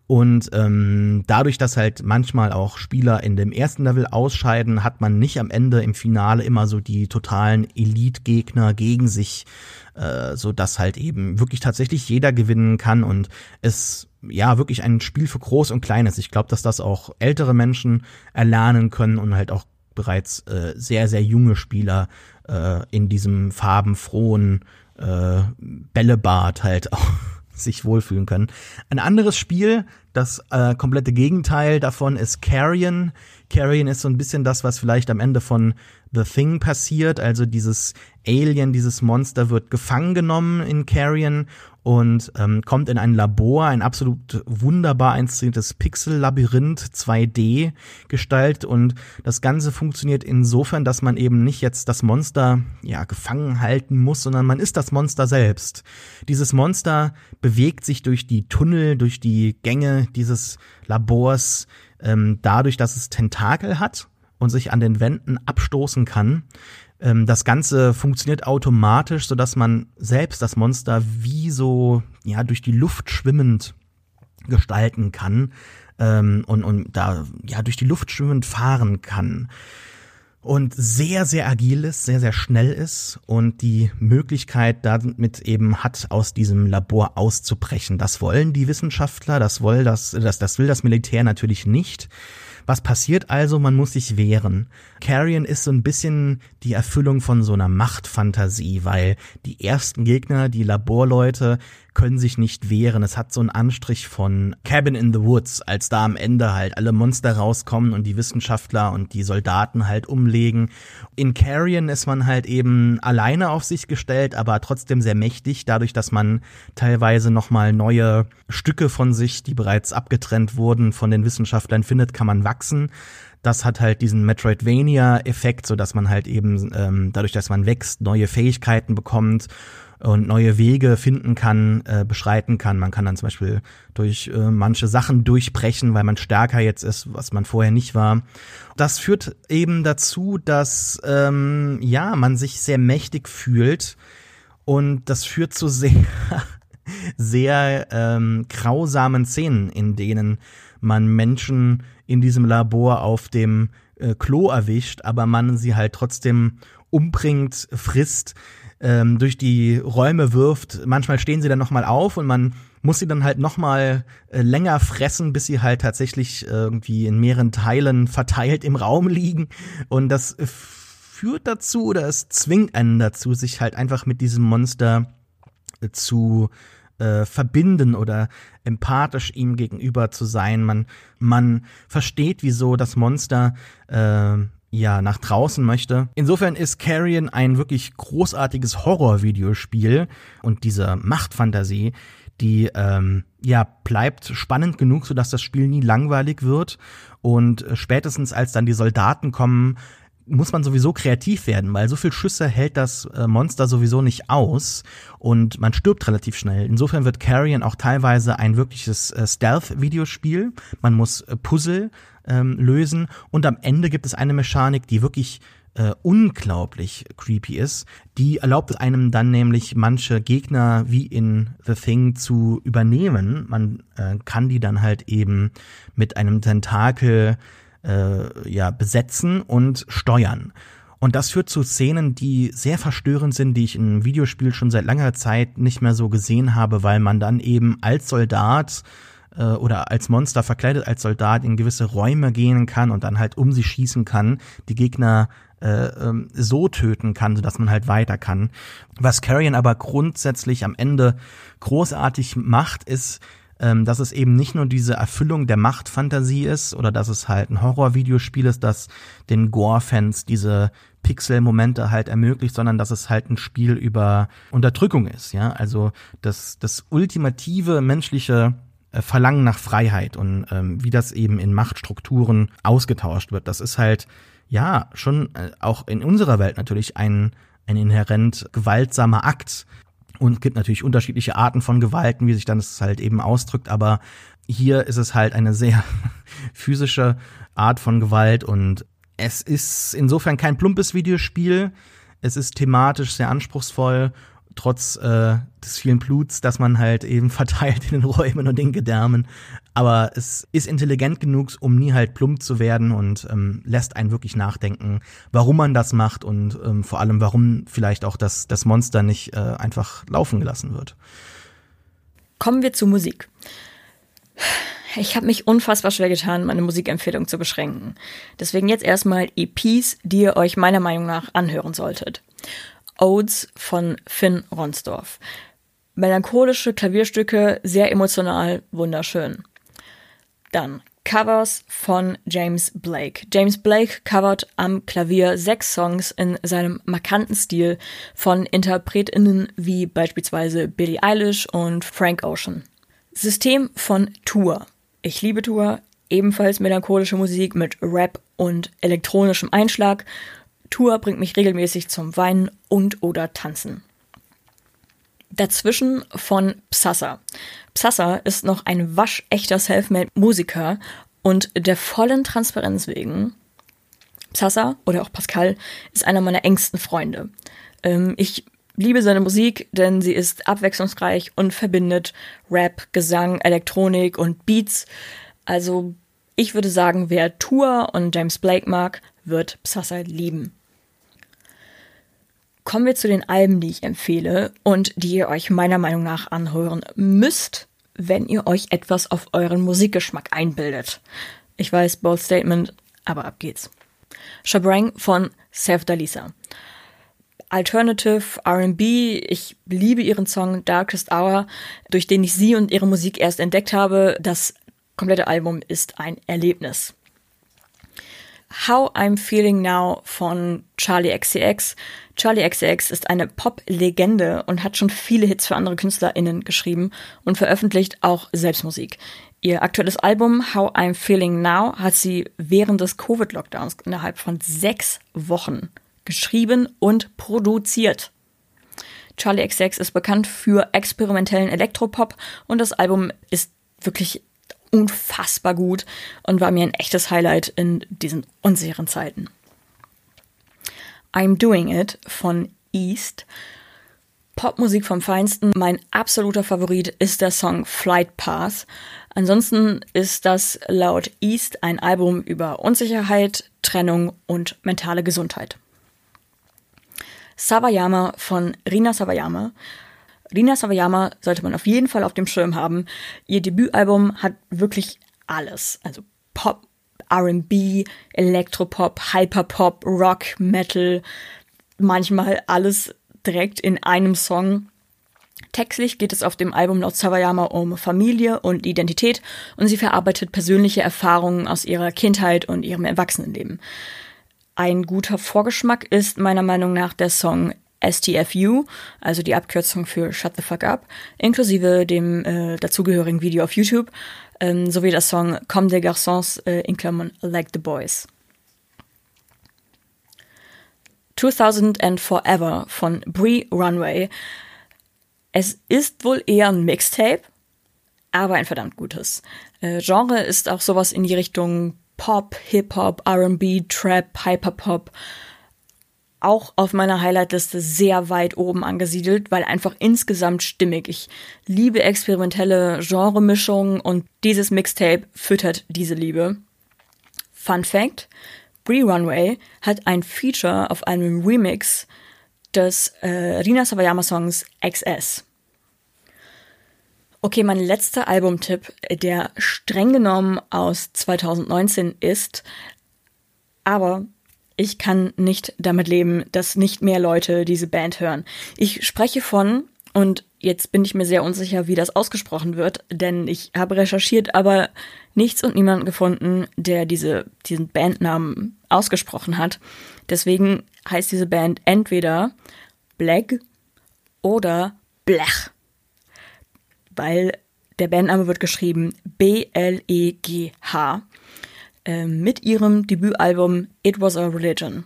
[SPEAKER 4] Und ähm, dadurch, dass halt manchmal auch Spieler in dem ersten Level ausscheiden, hat man nicht am Ende im Finale immer so die totalen Elite-Gegner gegen sich, äh, so dass halt eben wirklich tatsächlich jeder gewinnen kann und es ja wirklich ein Spiel für Groß und Kleines. Ich glaube, dass das auch ältere Menschen erlernen können und halt auch bereits äh, sehr, sehr junge Spieler äh, in diesem farbenfrohen äh, Bällebad halt auch sich wohlfühlen können. Ein anderes Spiel, das äh, komplette Gegenteil davon ist Carrion. Carrion ist so ein bisschen das, was vielleicht am Ende von The Thing passiert. Also dieses Alien, dieses Monster wird gefangen genommen in Carrion und ähm, kommt in ein Labor, ein absolut wunderbar inszeniertes Pixel-Labyrinth 2D gestaltet und das Ganze funktioniert insofern, dass man eben nicht jetzt das Monster ja gefangen halten muss, sondern man ist das Monster selbst. Dieses Monster bewegt sich durch die Tunnel, durch die Gänge dieses Labors, ähm, dadurch, dass es Tentakel hat und sich an den Wänden abstoßen kann. Ähm, das Ganze funktioniert automatisch, so dass man selbst das Monster wie so ja durch die Luft schwimmend gestalten kann ähm, und, und da ja durch die Luft schwimmend fahren kann und sehr, sehr agil ist, sehr, sehr schnell ist und die Möglichkeit damit eben hat, aus diesem Labor auszubrechen. Das wollen die Wissenschaftler, das, will das, das, das will das Militär natürlich nicht. Was passiert also? Man muss sich wehren. Carrion ist so ein bisschen die Erfüllung von so einer Machtfantasie, weil die ersten Gegner, die Laborleute, können sich nicht wehren. Es hat so einen Anstrich von Cabin in the Woods, als da am Ende halt alle Monster rauskommen und die Wissenschaftler und die Soldaten halt umlegen. In Carrion ist man halt eben alleine auf sich gestellt, aber trotzdem sehr mächtig, dadurch, dass man teilweise nochmal neue Stücke von sich, die bereits abgetrennt wurden, von den Wissenschaftlern findet, kann man wachsen. Das hat halt diesen Metroidvania-Effekt, so dass man halt eben ähm, dadurch, dass man wächst, neue Fähigkeiten bekommt und neue Wege finden kann, äh, beschreiten kann. Man kann dann zum Beispiel durch äh, manche Sachen durchbrechen, weil man stärker jetzt ist, was man vorher nicht war. Das führt eben dazu, dass ähm, ja man sich sehr mächtig fühlt und das führt zu sehr sehr ähm, grausamen Szenen, in denen man Menschen in diesem Labor auf dem äh, Klo erwischt, aber man sie halt trotzdem umbringt, frisst, ähm, durch die Räume wirft. Manchmal stehen sie dann nochmal auf und man muss sie dann halt nochmal äh, länger fressen, bis sie halt tatsächlich irgendwie in mehreren Teilen verteilt im Raum liegen. Und das führt dazu oder es zwingt einen dazu, sich halt einfach mit diesem Monster äh, zu äh, verbinden oder empathisch ihm gegenüber zu sein. Man, man versteht, wieso das Monster äh, ja nach draußen möchte. Insofern ist Carrion ein wirklich großartiges Horror-Videospiel und diese Machtfantasie, die ähm, ja bleibt spannend genug, sodass das Spiel nie langweilig wird. Und äh, spätestens als dann die Soldaten kommen, muss man sowieso kreativ werden, weil so viel Schüsse hält das äh, Monster sowieso nicht aus und man stirbt relativ schnell. Insofern wird Carrion auch teilweise ein wirkliches äh, Stealth-Videospiel. Man muss Puzzle ähm, lösen und am Ende gibt es eine Mechanik, die wirklich äh, unglaublich creepy ist. Die erlaubt einem dann nämlich manche Gegner wie in The Thing zu übernehmen. Man äh, kann die dann halt eben mit einem Tentakel äh, ja, besetzen und steuern. Und das führt zu Szenen, die sehr verstörend sind, die ich in Videospiel schon seit langer Zeit nicht mehr so gesehen habe, weil man dann eben als Soldat äh, oder als Monster verkleidet als Soldat in gewisse Räume gehen kann und dann halt um sie schießen kann, die Gegner äh, ähm, so töten kann, sodass man halt weiter kann. Was Carrion aber grundsätzlich am Ende großartig macht, ist, ähm, dass es eben nicht nur diese Erfüllung der Machtfantasie ist oder dass es halt ein Horror-Videospiel ist, das den Gore-Fans diese Pixel-Momente halt ermöglicht, sondern dass es halt ein Spiel über Unterdrückung ist, ja, also das, das ultimative menschliche Verlangen nach Freiheit und ähm, wie das eben in Machtstrukturen ausgetauscht wird. Das ist halt, ja, schon äh, auch in unserer Welt natürlich ein, ein inhärent gewaltsamer Akt. Und es gibt natürlich unterschiedliche Arten von Gewalten, wie sich dann es halt eben ausdrückt, aber hier ist es halt eine sehr physische Art von Gewalt und es ist insofern kein plumpes Videospiel. Es ist thematisch sehr anspruchsvoll trotz äh, des vielen Bluts, das man halt eben verteilt in den Räumen und den Gedärmen. Aber es ist intelligent genug, um nie halt plump zu werden und ähm, lässt einen wirklich nachdenken, warum man das macht und ähm, vor allem, warum vielleicht auch das, das Monster nicht äh, einfach laufen gelassen wird.
[SPEAKER 1] Kommen wir zur Musik. Ich habe mich unfassbar schwer getan, meine Musikempfehlung zu beschränken. Deswegen jetzt erstmal EPs, die ihr euch meiner Meinung nach anhören solltet. Odes von Finn Ronsdorf. Melancholische Klavierstücke, sehr emotional, wunderschön. Dann Covers von James Blake. James Blake covert am Klavier sechs Songs in seinem markanten Stil von InterpretInnen wie beispielsweise Billie Eilish und Frank Ocean. System von Tour. Ich liebe Tour, ebenfalls melancholische Musik mit Rap und elektronischem Einschlag Tour bringt mich regelmäßig zum Weinen und oder Tanzen. Dazwischen von Psassa. Psassa ist noch ein waschechter Selfmade-Musiker und der vollen Transparenz wegen, Psassa oder auch Pascal ist einer meiner engsten Freunde. Ähm, ich liebe seine Musik, denn sie ist abwechslungsreich und verbindet Rap, Gesang, Elektronik und Beats. Also ich würde sagen, wer Tour und James Blake mag, wird Psassa lieben. Kommen wir zu den Alben, die ich empfehle und die ihr euch meiner Meinung nach anhören müsst, wenn ihr euch etwas auf euren Musikgeschmack einbildet. Ich weiß, bold statement, aber ab geht's. Shabrang von Seth Dalisa. Alternative RB. Ich liebe ihren Song Darkest Hour, durch den ich sie und ihre Musik erst entdeckt habe. Das komplette Album ist ein Erlebnis. How I'm Feeling Now von Charlie XCX. Charlie XCX ist eine Pop-Legende und hat schon viele Hits für andere KünstlerInnen geschrieben und veröffentlicht auch Selbstmusik. Ihr aktuelles Album How I'm Feeling Now hat sie während des Covid-Lockdowns innerhalb von sechs Wochen geschrieben und produziert. Charlie XX ist bekannt für experimentellen Elektropop und das Album ist wirklich unfassbar gut und war mir ein echtes Highlight in diesen unsicheren Zeiten. I'm Doing It von East. Popmusik vom Feinsten. Mein absoluter Favorit ist der Song Flight Path. Ansonsten ist das laut East ein Album über Unsicherheit, Trennung und mentale Gesundheit. Savayama von Rina Savayama. Rina Savayama sollte man auf jeden Fall auf dem Schirm haben. Ihr Debütalbum hat wirklich alles. Also Pop, RB, Elektropop, Hyperpop, Rock, Metal, manchmal alles direkt in einem Song. Textlich geht es auf dem Album laut Savayama um Familie und Identität und sie verarbeitet persönliche Erfahrungen aus ihrer Kindheit und ihrem Erwachsenenleben. Ein guter Vorgeschmack ist meiner Meinung nach der Song STFU, also die Abkürzung für Shut the Fuck Up, inklusive dem äh, dazugehörigen Video auf YouTube, ähm, sowie der Song Comme des Garçons äh, in Klammern Like the Boys. 2000 and Forever von Brie Runway. Es ist wohl eher ein Mixtape, aber ein verdammt gutes. Äh, Genre ist auch sowas in die Richtung Pop, Hip-Hop, RB, Trap, Hyperpop. Auch auf meiner Highlight-Liste sehr weit oben angesiedelt, weil einfach insgesamt stimmig. Ich liebe experimentelle Genremischungen und dieses Mixtape füttert diese Liebe. Fun Fact: Brie Runway hat ein Feature auf einem Remix des äh, Rina Sawayama Songs XS. Okay, mein letzter Albumtipp, der streng genommen aus 2019 ist, aber ich kann nicht damit leben, dass nicht mehr Leute diese Band hören. Ich spreche von, und jetzt bin ich mir sehr unsicher, wie das ausgesprochen wird, denn ich habe recherchiert, aber nichts und niemanden gefunden, der diese, diesen Bandnamen ausgesprochen hat. Deswegen heißt diese Band entweder Black oder Blech. Weil der Bandname wird geschrieben B-L-E-G-H. Äh, mit ihrem Debütalbum It Was a Religion.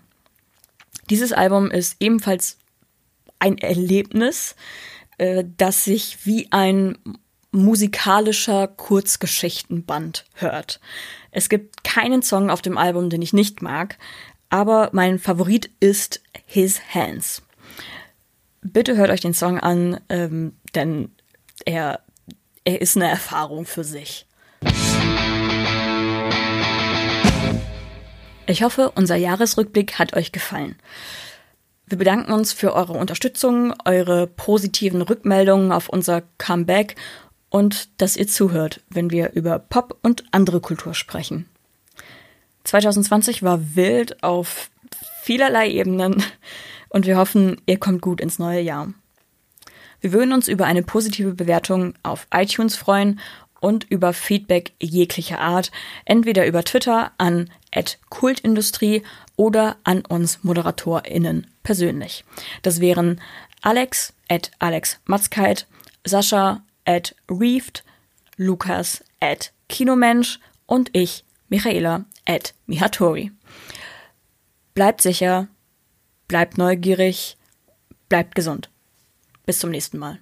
[SPEAKER 1] Dieses Album ist ebenfalls ein Erlebnis, äh, das sich wie ein musikalischer Kurzgeschichtenband hört. Es gibt keinen Song auf dem Album, den ich nicht mag, aber mein Favorit ist His Hands. Bitte hört euch den Song an, ähm, denn er, er ist eine Erfahrung für sich. Ich hoffe, unser Jahresrückblick hat euch gefallen. Wir bedanken uns für eure Unterstützung, eure positiven Rückmeldungen auf unser Comeback und dass ihr zuhört, wenn wir über Pop und andere Kultur sprechen. 2020 war wild auf vielerlei Ebenen und wir hoffen, ihr kommt gut ins neue Jahr. Wir würden uns über eine positive Bewertung auf iTunes freuen und über Feedback jeglicher Art, entweder über Twitter an Kultindustrie oder an uns ModeratorInnen persönlich. Das wären Alex at Alex Matzkeit, Sascha at Reefed, Lukas at Kinomensch und ich, Michaela at Mihatori. Bleibt sicher, bleibt neugierig, bleibt gesund. Bis zum nächsten Mal.